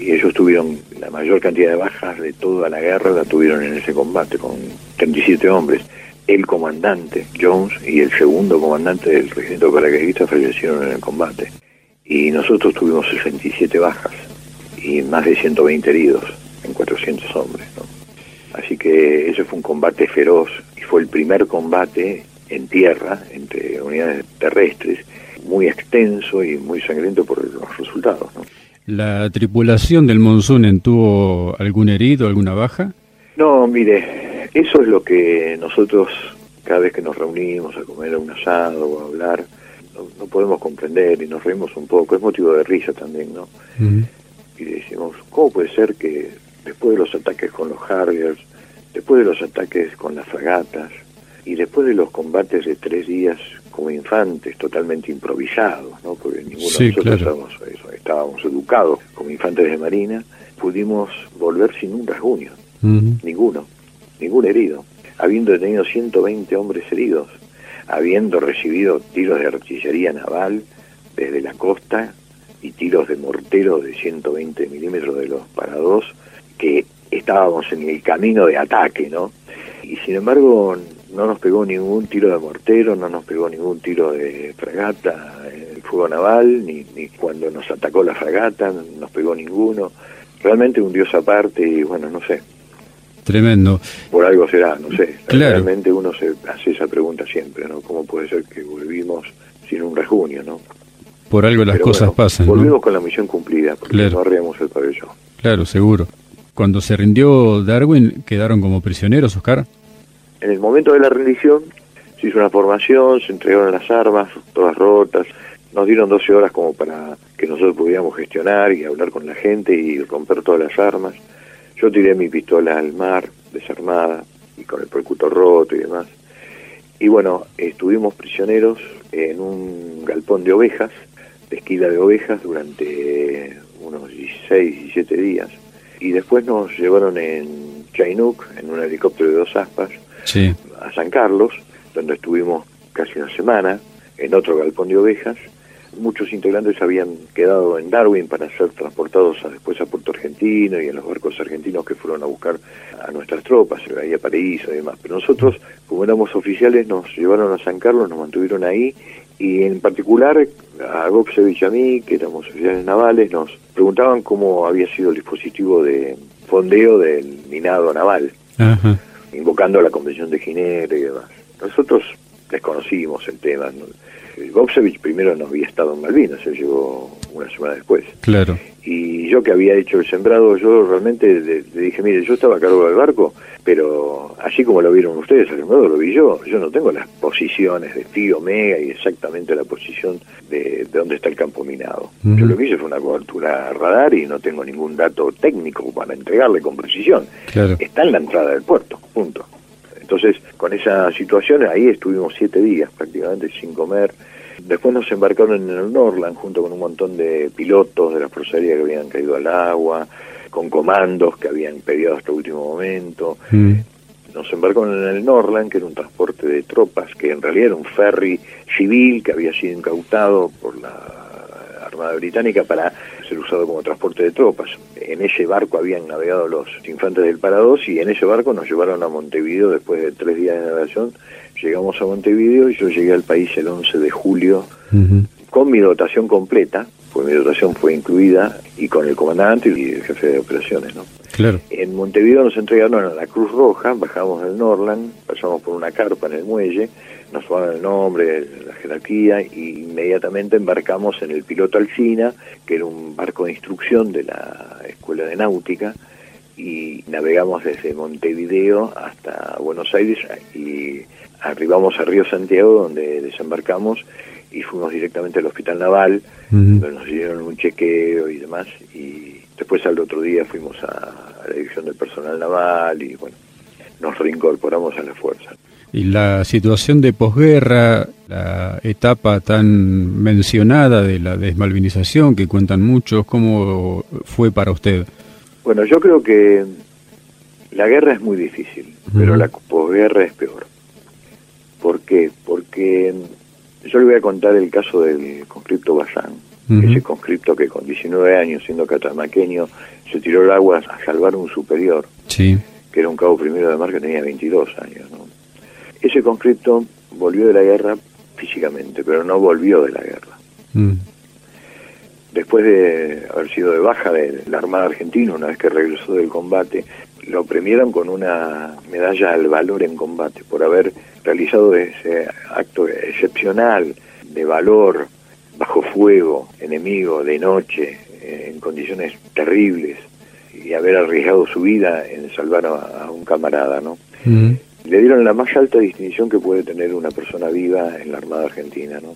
y ellos tuvieron la mayor cantidad de bajas de toda la guerra, la tuvieron en ese combate con 37 hombres el comandante Jones y el segundo comandante del regimiento de paracaidistas fallecieron en el combate. Y nosotros tuvimos 67 bajas y más de 120 heridos en 400 hombres. Así que ese fue un combate feroz y fue el primer combate en tierra entre unidades terrestres, muy extenso y muy sangriento por los resultados.
¿La tripulación del Monzón tuvo algún herido, alguna baja?
No, mire, eso es lo que nosotros, cada vez que nos reunimos a comer un asado o a hablar, no, podemos comprender y nos reímos un poco. Es motivo de risa también, ¿no? Y decimos, ¿cómo puede ser que después de los ataques con los Harriers, después de los ataques con las fragatas, y después de los combates de tres días como infantes, totalmente improvisados, ¿no? porque ninguno de nosotros estábamos, educados como infantes de marina, pudimos volver sin un rasguño, ninguno ningún herido, habiendo tenido 120 hombres heridos, habiendo recibido tiros de artillería naval desde la costa y tiros de mortero de 120 milímetros de los parados, que estábamos en el camino de ataque, ¿no? Y sin embargo no nos pegó ningún tiro de mortero, no nos pegó ningún tiro de fragata en el fuego naval, ni, ni cuando nos atacó la fragata, nos pegó ninguno. Realmente un dios aparte y bueno, no sé,
Tremendo.
Por algo será, no sé. Realmente uno se hace esa pregunta siempre, ¿no? ¿Cómo puede ser que volvimos sin un rejunio, ¿no?
Por algo las cosas pasan.
Volvimos con la misión cumplida, porque no el pabellón.
Claro, seguro. Cuando se rindió Darwin, ¿quedaron como prisioneros, Oscar?
En el momento de la rendición se hizo una formación, se entregaron las armas, todas rotas. Nos dieron 12 horas como para que nosotros pudiéramos gestionar y hablar con la gente y romper todas las armas. Yo tiré mi pistola al mar, desarmada, y con el percutor roto y demás. Y bueno, estuvimos prisioneros en un galpón de ovejas, de esquila de ovejas, durante unos 16, 17 días. Y después nos llevaron en Chinook, en un helicóptero de dos aspas, a San Carlos, donde estuvimos casi una semana, en otro galpón de ovejas, muchos integrantes habían quedado en Darwin para ser transportados después a Puerto Argentino y en los barcos argentinos que fueron a buscar a nuestras tropas, ahí a París y demás. Pero nosotros, como éramos oficiales, nos llevaron a San Carlos, nos mantuvieron ahí y en particular a Gopsevich y a mí, que éramos oficiales navales, nos preguntaban cómo había sido el dispositivo de fondeo del minado naval, invocando la Convención de Ginebra y demás. Nosotros desconocimos el tema. Gopsevich primero no había estado en Malvinas, se llegó una semana después.
Claro.
Y yo que había hecho el sembrado, yo realmente le, dije, mire, yo estaba a cargo del barco, pero así como lo vieron ustedes, el sembrado lo vi yo. Yo no tengo las posiciones de Tío Mega y exactamente la posición de, de dónde está el campo minado. Yo lo que hice fue una cobertura radar y no tengo ningún dato técnico para entregarle con precisión.
Claro.
Está en la entrada del puerto, punto. Entonces, con esa situación, ahí estuvimos siete días prácticamente sin comer. Después nos embarcaron en el Norland junto con un montón de pilotos de la Fuerza que habían caído al agua, con comandos que habían pedido hasta el último momento. Mm. Nos embarcaron en el Norland, que era un transporte de tropas, que en realidad era un ferry civil que había sido incautado por la Armada Británica para ser usado como transporte de tropas. En ese barco habían navegado los infantes del Parados y en ese barco nos llevaron a Montevideo después de tres días de navegación. Llegamos a Montevideo y yo llegué al país el 11 de julio con mi dotación completa, pues mi dotación fue incluida y con el comandante y el jefe de operaciones, ¿no?
Claro.
En Montevideo nos entregaron a la Cruz Roja, bajamos del Norland, pasamos por una carpa en el muelle, nos tomaron el nombre, la jerarquía, y inmediatamente embarcamos en el piloto Alcina, que era un barco de instrucción de la Escuela de Náutica, y navegamos desde Montevideo hasta Buenos Aires y arribamos a Río Santiago, donde desembarcamos y fuimos directamente al Hospital Naval, donde nos dieron un chequeo y demás, y después al otro día fuimos a, a la División del Personal Naval y bueno, nos reincorporamos a la fuerza.
Y la situación de posguerra, la etapa tan mencionada de la desmalvinización que cuentan muchos, ¿cómo fue para usted?
Bueno, yo creo que la guerra es muy difícil, pero la posguerra es peor. ¿Por qué? Porque yo le voy a contar el caso del conscripto Bazán, ese conscripto que con 19 años, siendo catamaqueño, se tiró al agua a salvar un superior,
sí.
que era un cabo primero de mar que tenía 22 años. ¿no? Ese conscripto volvió de la guerra físicamente, pero no volvió de la guerra.
Mm.
Después de haber sido de baja de la Armada Argentina, una vez que regresó del combate, lo premiaron con una medalla al valor en combate por haber realizado ese acto excepcional de valor bajo fuego, enemigo, de noche, en condiciones terribles, y haber arriesgado su vida en salvar a, a un camarada, ¿no?
Mm.
Le dieron la más alta distinción que puede tener una persona viva en la Armada Argentina, ¿no?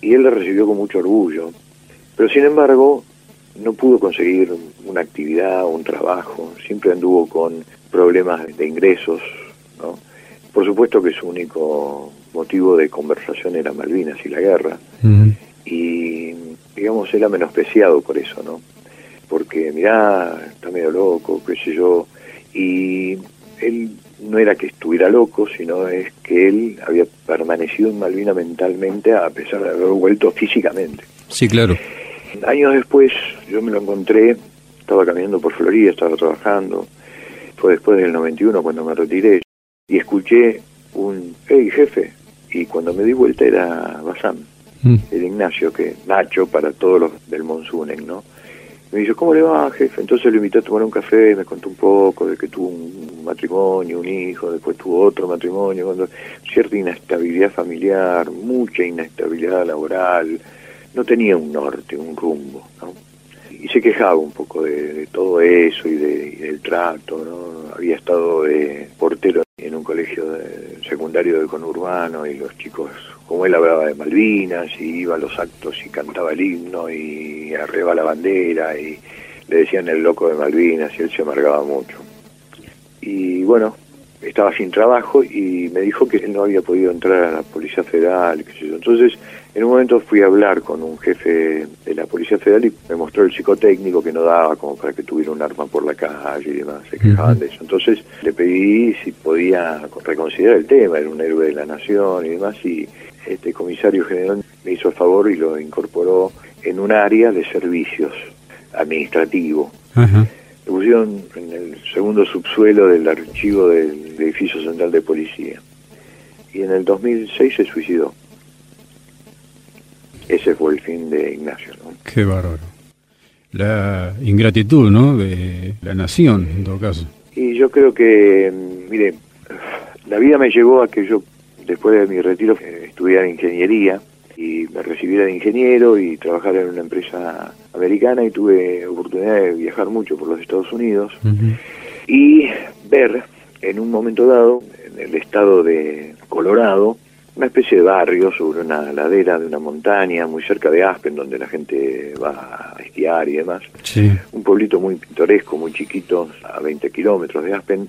Y él la recibió con mucho orgullo, pero sin embargo no pudo conseguir una actividad, un trabajo, siempre anduvo con problemas de ingresos, ¿no? Por supuesto que su único motivo de conversación era Malvinas y la guerra, y digamos era menospreciado por eso, ¿no? Porque mirá, está medio loco, qué sé yo, y él no era que estuviera loco, sino es que él había permanecido en Malvina mentalmente a pesar de haber vuelto físicamente.
Sí, claro.
Años después yo me lo encontré, estaba caminando por Florida, estaba trabajando, fue después del 91 cuando me retiré, y escuché un, hey jefe, y cuando me di vuelta era Bazán,
Mm.
el Ignacio, que Nacho para todos los del Monsunen, ¿no? Me dice, ¿cómo le va, jefe? Entonces lo invité a tomar un café, me contó un poco de que tuvo un matrimonio, un hijo, después tuvo otro matrimonio, cuando, cierta inestabilidad familiar, mucha inestabilidad laboral, no tenía un norte, un rumbo, ¿no? Y se quejaba un poco de, todo eso y, de, del trato, ¿no? Había estado de portero en un colegio de- secundario de conurbano y los chicos, como él hablaba de Malvinas y iba a los actos y cantaba el himno y arriba la bandera y le decían el loco de Malvinas y él se amargaba mucho. Y bueno, estaba sin trabajo y me dijo que él no había podido entrar a la Policía Federal, qué sé yo. Entonces, en un momento fui a hablar con un jefe de la Policía Federal y me mostró el psicotécnico que no daba como para que tuviera un arma por la calle y demás, se quejaban de eso. Entonces le pedí si podía reconsiderar el tema, era un héroe de la nación y demás, y este comisario general me hizo el favor y lo incorporó en un área de servicios administrativo.
Ajá.
Pusieron en el segundo subsuelo del archivo del edificio central de policía. Y en el 2006 se suicidó. Ese fue el fin de Ignacio. ¿no?
Qué bárbaro. La ingratitud, ¿no? De la nación, en todo caso.
Y yo creo que, mire, la vida me llevó a que yo, después de mi retiro, eh, estudiara ingeniería y me recibiera de ingeniero y trabajar en una empresa americana y tuve oportunidad de viajar mucho por los Estados Unidos y ver en un momento dado, en el estado de Colorado, una especie de barrio sobre una ladera de una montaña muy cerca de Aspen, donde la gente va a esquiar y demás.
Sí.
Un pueblito muy pintoresco, muy chiquito, a 20 kilómetros de Aspen,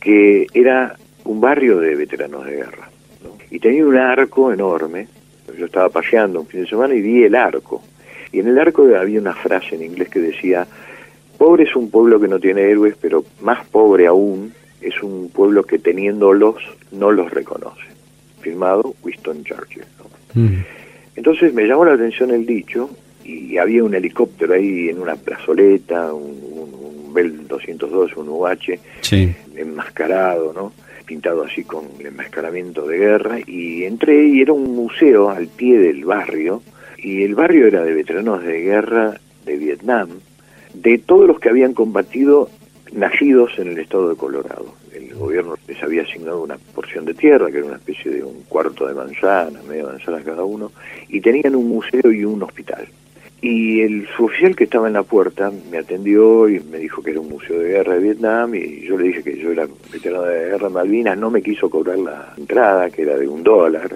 que era un barrio de veteranos de guerra. ¿no? Y tenía un arco enorme. Yo estaba paseando un fin de semana y vi el arco. Y en el arco había una frase en inglés que decía, pobre es un pueblo que no tiene héroes, pero más pobre aún es un pueblo que teniéndolos no los reconoce. Firmado Winston Churchill. ¿no?
Mm.
Entonces me llamó la atención el dicho y había un helicóptero ahí en una plazoleta, un, un, un Bell 202, un UH,
Sí.
enmascarado, ¿no? Pintado así con el enmascaramiento de guerra y entré y era un museo al pie del barrio y el barrio era de veteranos de guerra de Vietnam, de todos los que habían combatido nacidos en el estado de Colorado. El gobierno les había asignado una porción de tierra, que era una especie de un cuarto de manzana, media manzana cada uno, y tenían un museo y un hospital. Y el suboficial que estaba en la puerta me atendió y me dijo que era un museo de guerra de Vietnam y yo le dije que yo era veterano de guerra de Malvinas, no me quiso cobrar la entrada, que era de un dólar,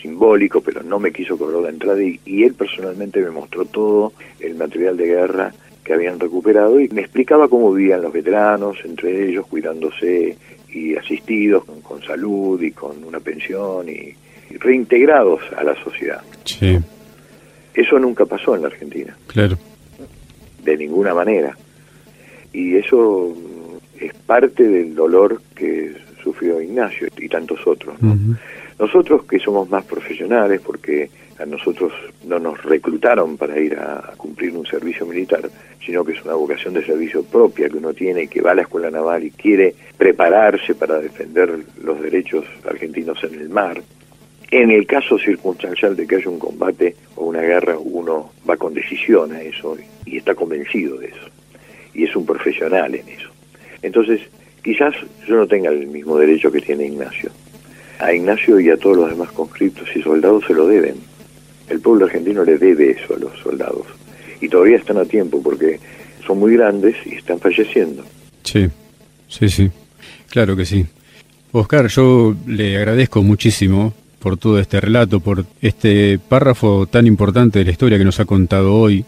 simbólico, pero no me quiso cobrar la entrada y, y él personalmente me mostró todo el material de guerra que habían recuperado y me explicaba cómo vivían los veteranos, entre ellos cuidándose y asistidos con, con salud y con una pensión y, y reintegrados a la sociedad.
Sí,
Eso nunca pasó en la Argentina,
claro.
de ninguna manera. Y eso es parte del dolor que sufrió Ignacio y tantos otros. ¿no? Nosotros que somos más profesionales, porque a nosotros no nos reclutaron para ir a, a cumplir un servicio militar, sino que es una vocación de servicio propia que uno tiene y que va a la escuela naval y quiere prepararse para defender los derechos argentinos en el mar. En el caso circunstancial de que haya un combate o una guerra, uno va con decisión a eso y está convencido de eso. Y es un profesional en eso. Entonces, quizás yo no tenga el mismo derecho que tiene Ignacio. A Ignacio y a todos los demás conscriptos y soldados se lo deben. El pueblo argentino le debe eso a los soldados. Y todavía están a tiempo porque son muy grandes y están falleciendo.
Sí, sí, sí. Claro que sí. Oscar, yo le agradezco muchísimo por todo este relato, por este párrafo tan importante de la historia que nos ha contado hoy.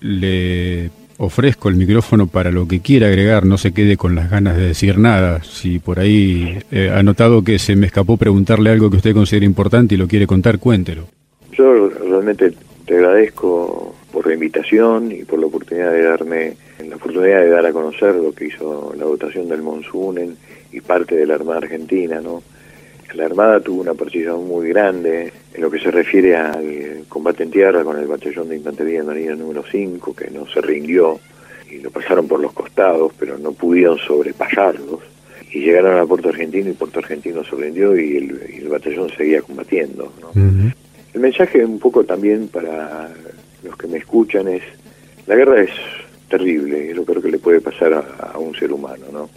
Le ofrezco el micrófono para lo que quiera agregar, no se quede con las ganas de decir nada. Si por ahí eh, ha notado que se me escapó preguntarle algo que usted considera importante y lo quiere contar, cuéntelo.
Yo realmente te agradezco por la invitación y por la oportunidad de darme la oportunidad de dar a conocer lo que hizo la dotación del Monsunen y parte de la Armada Argentina, ¿no? La Armada tuvo una participación muy grande en lo que se refiere al combate en tierra con el batallón de infantería de marina número 5, que no se rindió y lo pasaron por los costados, pero no pudieron sobrepasarlos. Y llegaron a Puerto Argentino y Puerto Argentino se rindió y el, y el batallón seguía combatiendo, ¿no? El mensaje un poco también para los que me escuchan es, la guerra es terrible, es lo peor que le puede pasar a, a un ser humano, ¿no?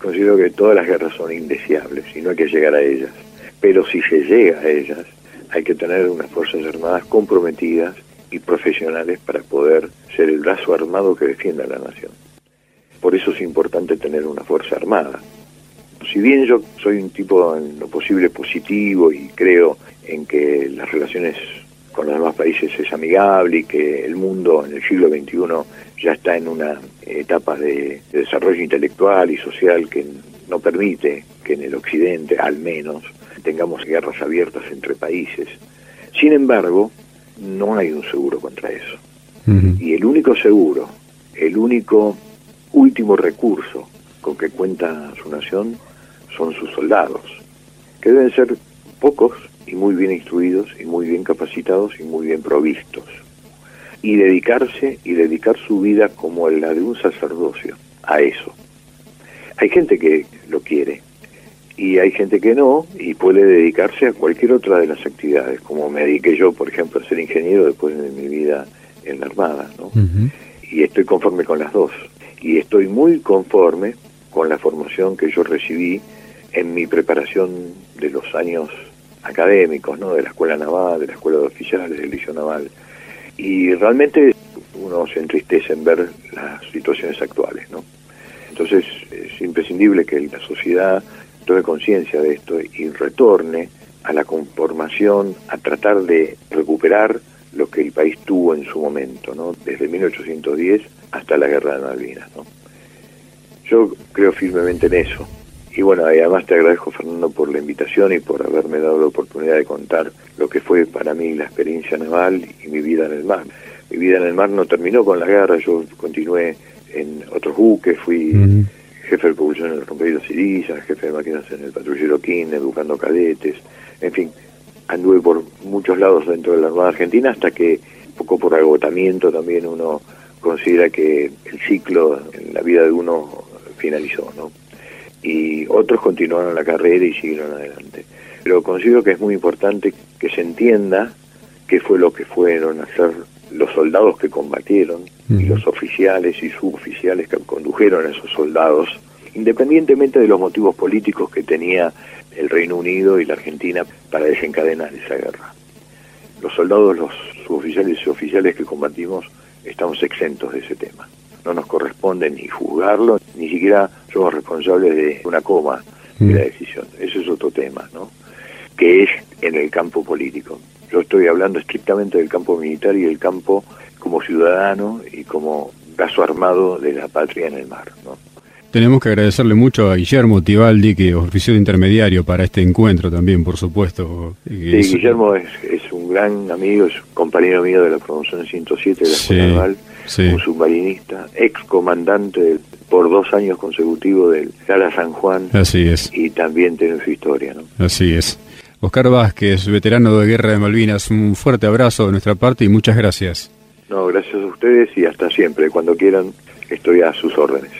Considero que todas las guerras son indeseables y no hay que llegar a ellas. Pero si se llega a ellas, hay que tener unas Fuerzas Armadas comprometidas y profesionales para poder ser el brazo armado que defienda a la nación. Por eso es importante tener una Fuerza Armada. Si bien yo soy un tipo en lo posible positivo y creo en que las relaciones con los demás países es amigable y que el mundo en el siglo XXI ya está en una etapa de, de desarrollo intelectual y social que no permite que en el occidente, al menos, tengamos guerras abiertas entre países. Sin embargo, no hay un seguro contra eso. Y el único seguro, el único último recurso con que cuenta su nación son sus soldados, que deben ser pocos y muy bien instruidos y muy bien capacitados y muy bien provistos. Y dedicarse y dedicar su vida como la de un sacerdocio a eso. Hay gente que lo quiere y hay gente que no y puede dedicarse a cualquier otra de las actividades, como me dediqué yo, por ejemplo, a ser ingeniero después de mi vida en la Armada, ¿no? Y estoy conforme con las dos. Y estoy muy conforme con la formación que yo recibí en mi preparación de los años académicos, ¿no? De la escuela naval, de la escuela de oficiales, del liceo naval. Y realmente uno se entristece en ver las situaciones actuales, ¿no? Entonces es imprescindible que la sociedad tome conciencia de esto y retorne a la conformación, a tratar de recuperar lo que el país tuvo en su momento, ¿no? Desde 1810 hasta la Guerra de Malvinas. Yo creo firmemente en eso. Y bueno, y además te agradezco, Fernando, por la invitación y por haberme dado la oportunidad de contar lo que fue para mí la experiencia naval y mi vida en el mar. Mi vida en el mar no terminó con la guerra, yo continué en otros buques, fui jefe de propulsión en el rompehielos Siriza, jefe de máquinas en el patrullero King, educando cadetes, en fin, anduve por muchos lados dentro de la Armada Argentina hasta que, un poco por agotamiento también uno considera que el ciclo en la vida de uno finalizó, ¿no? Y otros continuaron la carrera y siguieron adelante. Pero considero que es muy importante que se entienda qué fue lo que fueron a hacer los soldados que combatieron y los oficiales y suboficiales que condujeron a esos soldados, independientemente de los motivos políticos que tenía el Reino Unido y la Argentina para desencadenar esa guerra. Los soldados, los suboficiales y oficiales que combatimos estamos exentos de ese tema. No nos corresponde ni juzgarlo, ni siquiera somos responsables de una coma de la decisión. Ese es otro tema, ¿no? Que es en el campo político. Yo estoy hablando estrictamente del campo militar y del campo como ciudadano y como brazo armado de la patria en el mar, ¿no?
Tenemos que agradecerle mucho a Guillermo Tibaldi, que ofreció de intermediario para este encuentro también, por supuesto.
Sí, Guillermo es, un gran amigo, es compañero mío de la promoción 107 de la Escuela Naval, un submarinista, ex comandante por dos años consecutivos del Gala San Juan.
Así es.
Y también tiene su historia, ¿no?
Así es. Oscar Vázquez, veterano de Guerra de Malvinas, un fuerte abrazo de nuestra parte y muchas gracias.
No, gracias a ustedes y hasta siempre. Cuando quieran, estoy a sus órdenes.